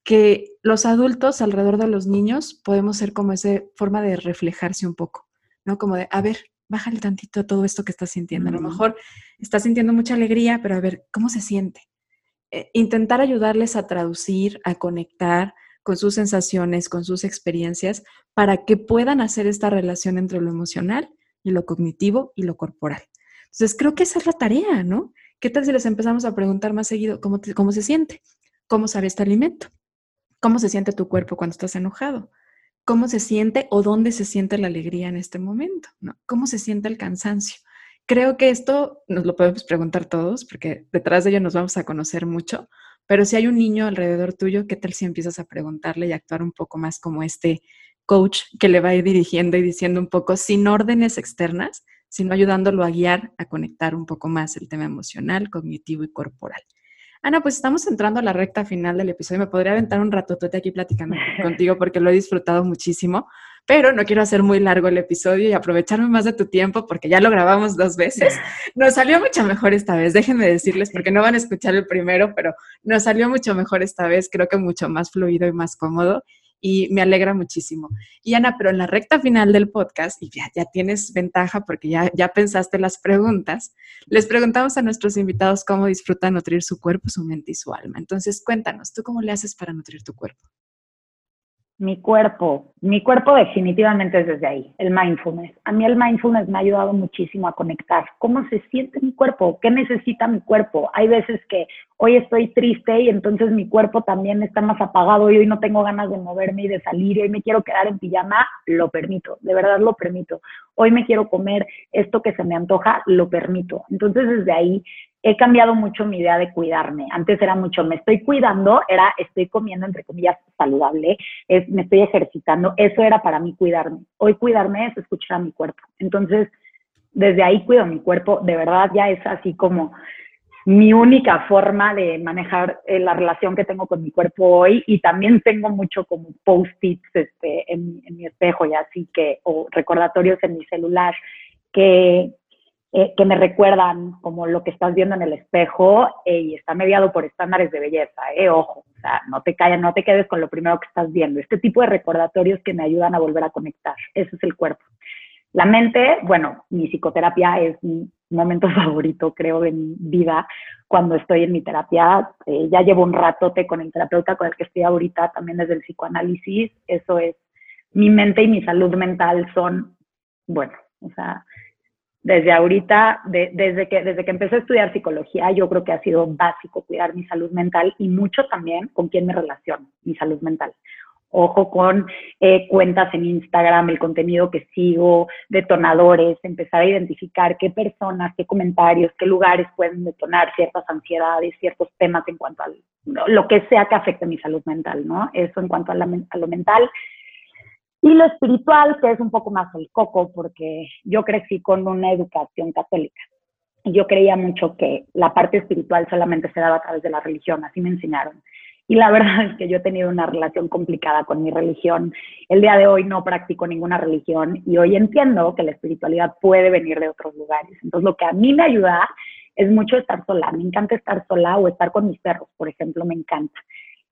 Speaker 1: que los adultos alrededor de los niños podemos ser como esa forma de reflejarse un poco, ¿no? Como de, a ver, bájale tantito a todo esto que estás sintiendo. A lo mejor estás sintiendo mucha alegría, pero a ver, ¿cómo se siente? Eh, intentar ayudarles a traducir, a conectar, con sus sensaciones, con sus experiencias, para que puedan hacer esta relación entre lo emocional y lo cognitivo y lo corporal. Entonces, creo que esa es la tarea, ¿no? ¿Qué tal si les empezamos a preguntar más seguido cómo, cómo se siente? ¿Cómo sabe este alimento? ¿Cómo se siente tu cuerpo cuando estás enojado? ¿Cómo se siente o dónde se siente la alegría en este momento? ¿no? ¿Cómo se siente el cansancio? Creo que esto nos lo podemos preguntar todos porque detrás de ello nos vamos a conocer mucho, pero si hay un niño alrededor tuyo, ¿qué tal si empiezas a preguntarle y actuar un poco más como este coach que le va a ir dirigiendo y diciendo un poco sin órdenes externas, sino ayudándolo a guiar, a conectar un poco más el tema emocional, cognitivo y corporal? Ana, pues estamos entrando a la recta final del episodio. Me podría aventar un ratotote aquí platicando contigo porque lo he disfrutado muchísimo, pero no quiero hacer muy largo el episodio y aprovecharme más de tu tiempo porque ya lo grabamos dos veces. Nos salió mucho mejor esta vez, déjenme decirles, porque no van a escuchar el primero, pero nos salió mucho mejor esta vez, creo que mucho más fluido y más cómodo y me alegra muchísimo. Y Ana, pero en la recta final del podcast, y ya, ya tienes ventaja porque ya, ya pensaste las preguntas, les preguntamos a nuestros invitados cómo disfrutan nutrir su cuerpo, su mente y su alma. Entonces, cuéntanos, ¿tú cómo le haces para nutrir tu cuerpo?
Speaker 2: Mi cuerpo, mi cuerpo definitivamente es desde ahí, el mindfulness. A mí el mindfulness me ha ayudado muchísimo a conectar. ¿Cómo se siente mi cuerpo? ¿Qué necesita mi cuerpo? Hay veces que hoy estoy triste y entonces mi cuerpo también está más apagado y hoy no tengo ganas de moverme y de salir y hoy me quiero quedar en pijama, lo permito, de verdad lo permito. Hoy me quiero comer esto que se me antoja, lo permito. Entonces desde ahí he cambiado mucho mi idea de cuidarme. Antes era mucho, me estoy cuidando, era estoy comiendo, entre comillas, saludable, me estoy ejercitando. Eso era para mí cuidarme. Hoy cuidarme es escuchar a mi cuerpo. Entonces, desde ahí cuido mi cuerpo. De verdad, ya es así como mi única forma de manejar eh, la relación que tengo con mi cuerpo hoy y también tengo mucho como post-its este, en, en mi espejo y así que, o recordatorios en mi celular que eh, que me recuerdan como lo que estás viendo en el espejo eh, y está mediado por estándares de belleza, eh, ojo. O sea, no te calles, no te quedes con lo primero que estás viendo. Este tipo de recordatorios que me ayudan a volver a conectar. Eso es el cuerpo. La mente, bueno, mi psicoterapia es mi momento favorito, creo, de mi vida. Cuando estoy en mi terapia, eh, ya llevo un ratote con el terapeuta con el que estoy ahorita, también desde el psicoanálisis. Eso es, mi mente y mi salud mental son, bueno, o sea, desde ahorita, desde, que, desde que empecé a estudiar psicología, yo creo que ha sido básico cuidar mi salud mental y mucho también con quién me relaciono, mi salud mental. Ojo con eh, cuentas en Instagram, el contenido que sigo, detonadores, empezar a identificar qué personas, qué comentarios, qué lugares pueden detonar ciertas ansiedades, ciertos temas en cuanto a lo que sea que afecte mi salud mental, ¿no? Eso en cuanto a, a lo mental. Y lo espiritual, que es un poco más el coco, porque yo crecí con una educación católica. Yo creía mucho que la parte espiritual solamente se daba a través de la religión, así me enseñaron. Y la verdad es que yo he tenido una relación complicada con mi religión. El día de hoy no practico ninguna religión y hoy entiendo que la espiritualidad puede venir de otros lugares. Entonces, lo que a mí me ayuda es mucho estar sola. Me encanta estar sola o estar con mis perros, por ejemplo, me encanta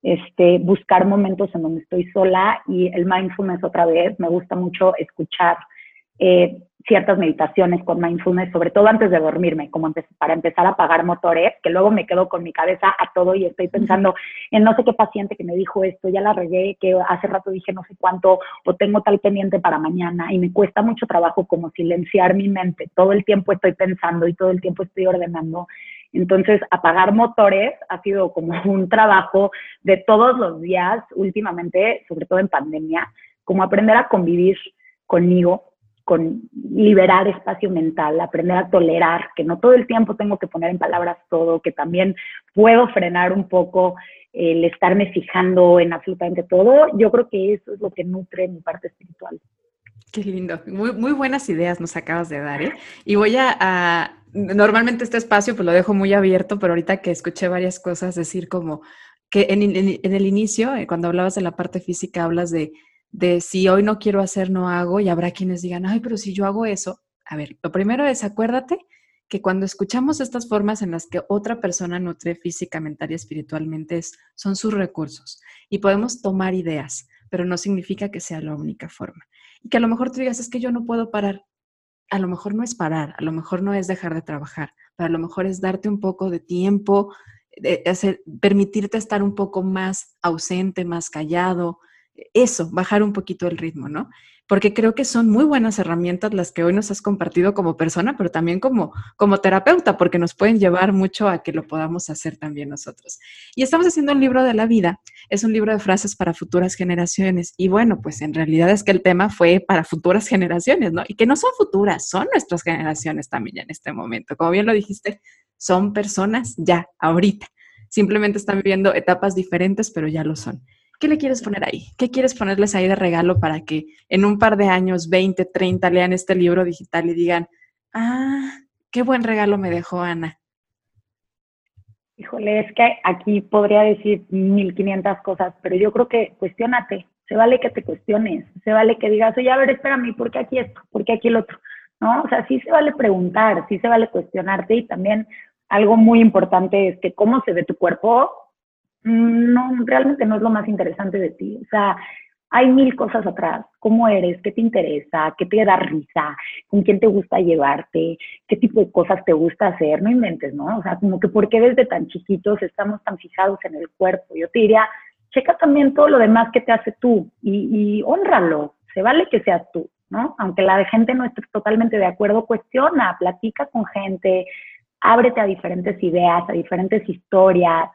Speaker 2: este, buscar momentos en donde estoy sola y el mindfulness otra vez, me gusta mucho escuchar eh, ciertas meditaciones con mindfulness, sobre todo antes de dormirme, como para empezar a apagar motores, que luego me quedo con mi cabeza a todo y estoy pensando en no sé qué paciente que me dijo esto, ya la regué, que hace rato dije no sé cuánto, o tengo tal pendiente para mañana, y me cuesta mucho trabajo como silenciar mi mente, todo el tiempo estoy pensando y todo el tiempo estoy ordenando. Entonces, apagar motores ha sido como un trabajo de todos los días, últimamente, sobre todo en pandemia, como aprender a convivir conmigo, con liberar espacio mental, aprender a tolerar, que no todo el tiempo tengo que poner en palabras todo, que también puedo frenar un poco el estarme fijando en absolutamente todo. Yo creo que eso es lo que nutre mi parte espiritual.
Speaker 1: Qué lindo. Muy, buenas ideas nos acabas de dar, ¿eh? Y voy a, Normalmente este espacio pues lo dejo muy abierto, pero ahorita que escuché varias cosas decir como que en, el inicio, eh, cuando hablabas de la parte física, hablas de, de si hoy no quiero hacer, no hago, y habrá quienes digan, ay, pero si yo hago eso. A ver, lo primero es acuérdate que cuando escuchamos estas formas en las que otra persona nutre física, mental y espiritualmente, es, son sus recursos y podemos tomar ideas, pero no significa que sea la única forma. Y que a lo mejor tú digas, es que yo no puedo parar. A lo mejor no es parar, a lo mejor no es dejar de trabajar, pero a lo mejor es darte un poco de tiempo, permitirte estar un poco más ausente, más callado, eso, bajar un poquito el ritmo, ¿no? Porque creo que son muy buenas herramientas las que hoy nos has compartido como persona, pero también como, como terapeuta, porque nos pueden llevar mucho a que lo podamos hacer también nosotros. Y estamos haciendo un libro de la vida, es un libro de frases para futuras generaciones. Y bueno, pues en realidad es que el tema fue para futuras generaciones, ¿no? Y que no son futuras, son nuestras generaciones también en este momento. Como bien lo dijiste, son personas ya, ahorita. Simplemente están viviendo etapas diferentes, pero ya lo son. ¿Qué le quieres poner ahí? ¿Qué quieres ponerles ahí de regalo para que en un par de años, 20, 30, lean este libro digital y digan, ah, qué buen regalo me dejó Ana?
Speaker 2: Híjole, es que aquí podría decir 1500 cosas, pero yo creo que cuestionate. Se vale que te cuestiones, se vale que digas, oye, a ver, espérame, ¿por qué aquí esto? ¿Por qué aquí el otro? ¿No? O sea, sí se vale preguntar, sí se vale cuestionarte y también algo muy importante es que cómo se ve tu cuerpo no, realmente no es lo más interesante de ti. O sea, hay mil cosas atrás. ¿Cómo eres? ¿Qué te interesa? ¿Qué te da risa? ¿Con quién te gusta llevarte? ¿Qué tipo de cosas te gusta hacer? No inventes, ¿no? O sea, como que porque desde tan chiquitos estamos tan fijados en el cuerpo. Yo te diría, checa también todo lo demás que te hace tú y, y honralo. Se vale que seas tú, ¿no? Aunque la gente no esté totalmente de acuerdo, cuestiona, platica con gente, ábrete a diferentes ideas, a diferentes historias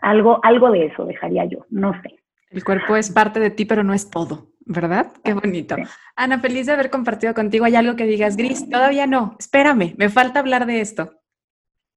Speaker 2: algo, algo de eso dejaría yo, no sé.
Speaker 1: El cuerpo es parte de ti, pero no es todo, ¿verdad? Qué bonito. Ana, feliz de haber compartido contigo. ¿Hay algo que digas, Gris? Todavía no. Espérame, me falta hablar de esto.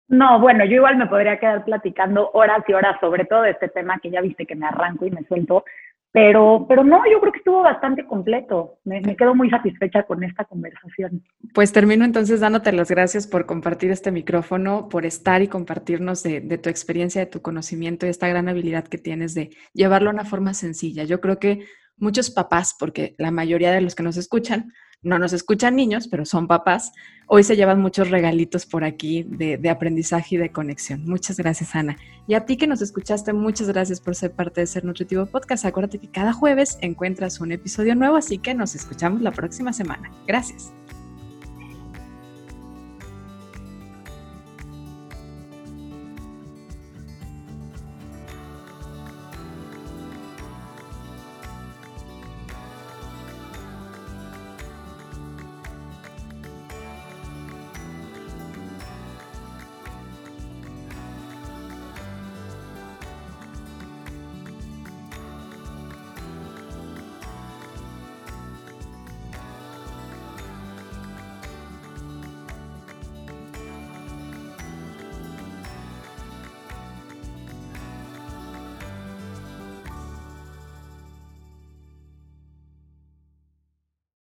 Speaker 2: No, bueno, yo igual me podría quedar platicando horas y horas sobre todo de este tema que ya viste que me arranco y me suelto, pero, pero no, yo creo que estuvo bastante completo. Me, quedo muy satisfecha con esta conversación.
Speaker 1: Pues termino entonces dándote las gracias por compartir este micrófono, por estar y compartirnos de, de, tu experiencia, de tu conocimiento y esta gran habilidad que tienes de llevarlo a una forma sencilla. Yo creo que muchos papás, porque la mayoría de los que nos escuchan no nos escuchan niños, pero son papás, hoy se llevan muchos regalitos por aquí de, aprendizaje y de conexión. Muchas gracias, Ana. Y a ti que nos escuchaste, muchas gracias por ser parte de Ser Nutritivo Podcast. Acuérdate que cada jueves encuentras un episodio nuevo, así que nos escuchamos la próxima semana. Gracias.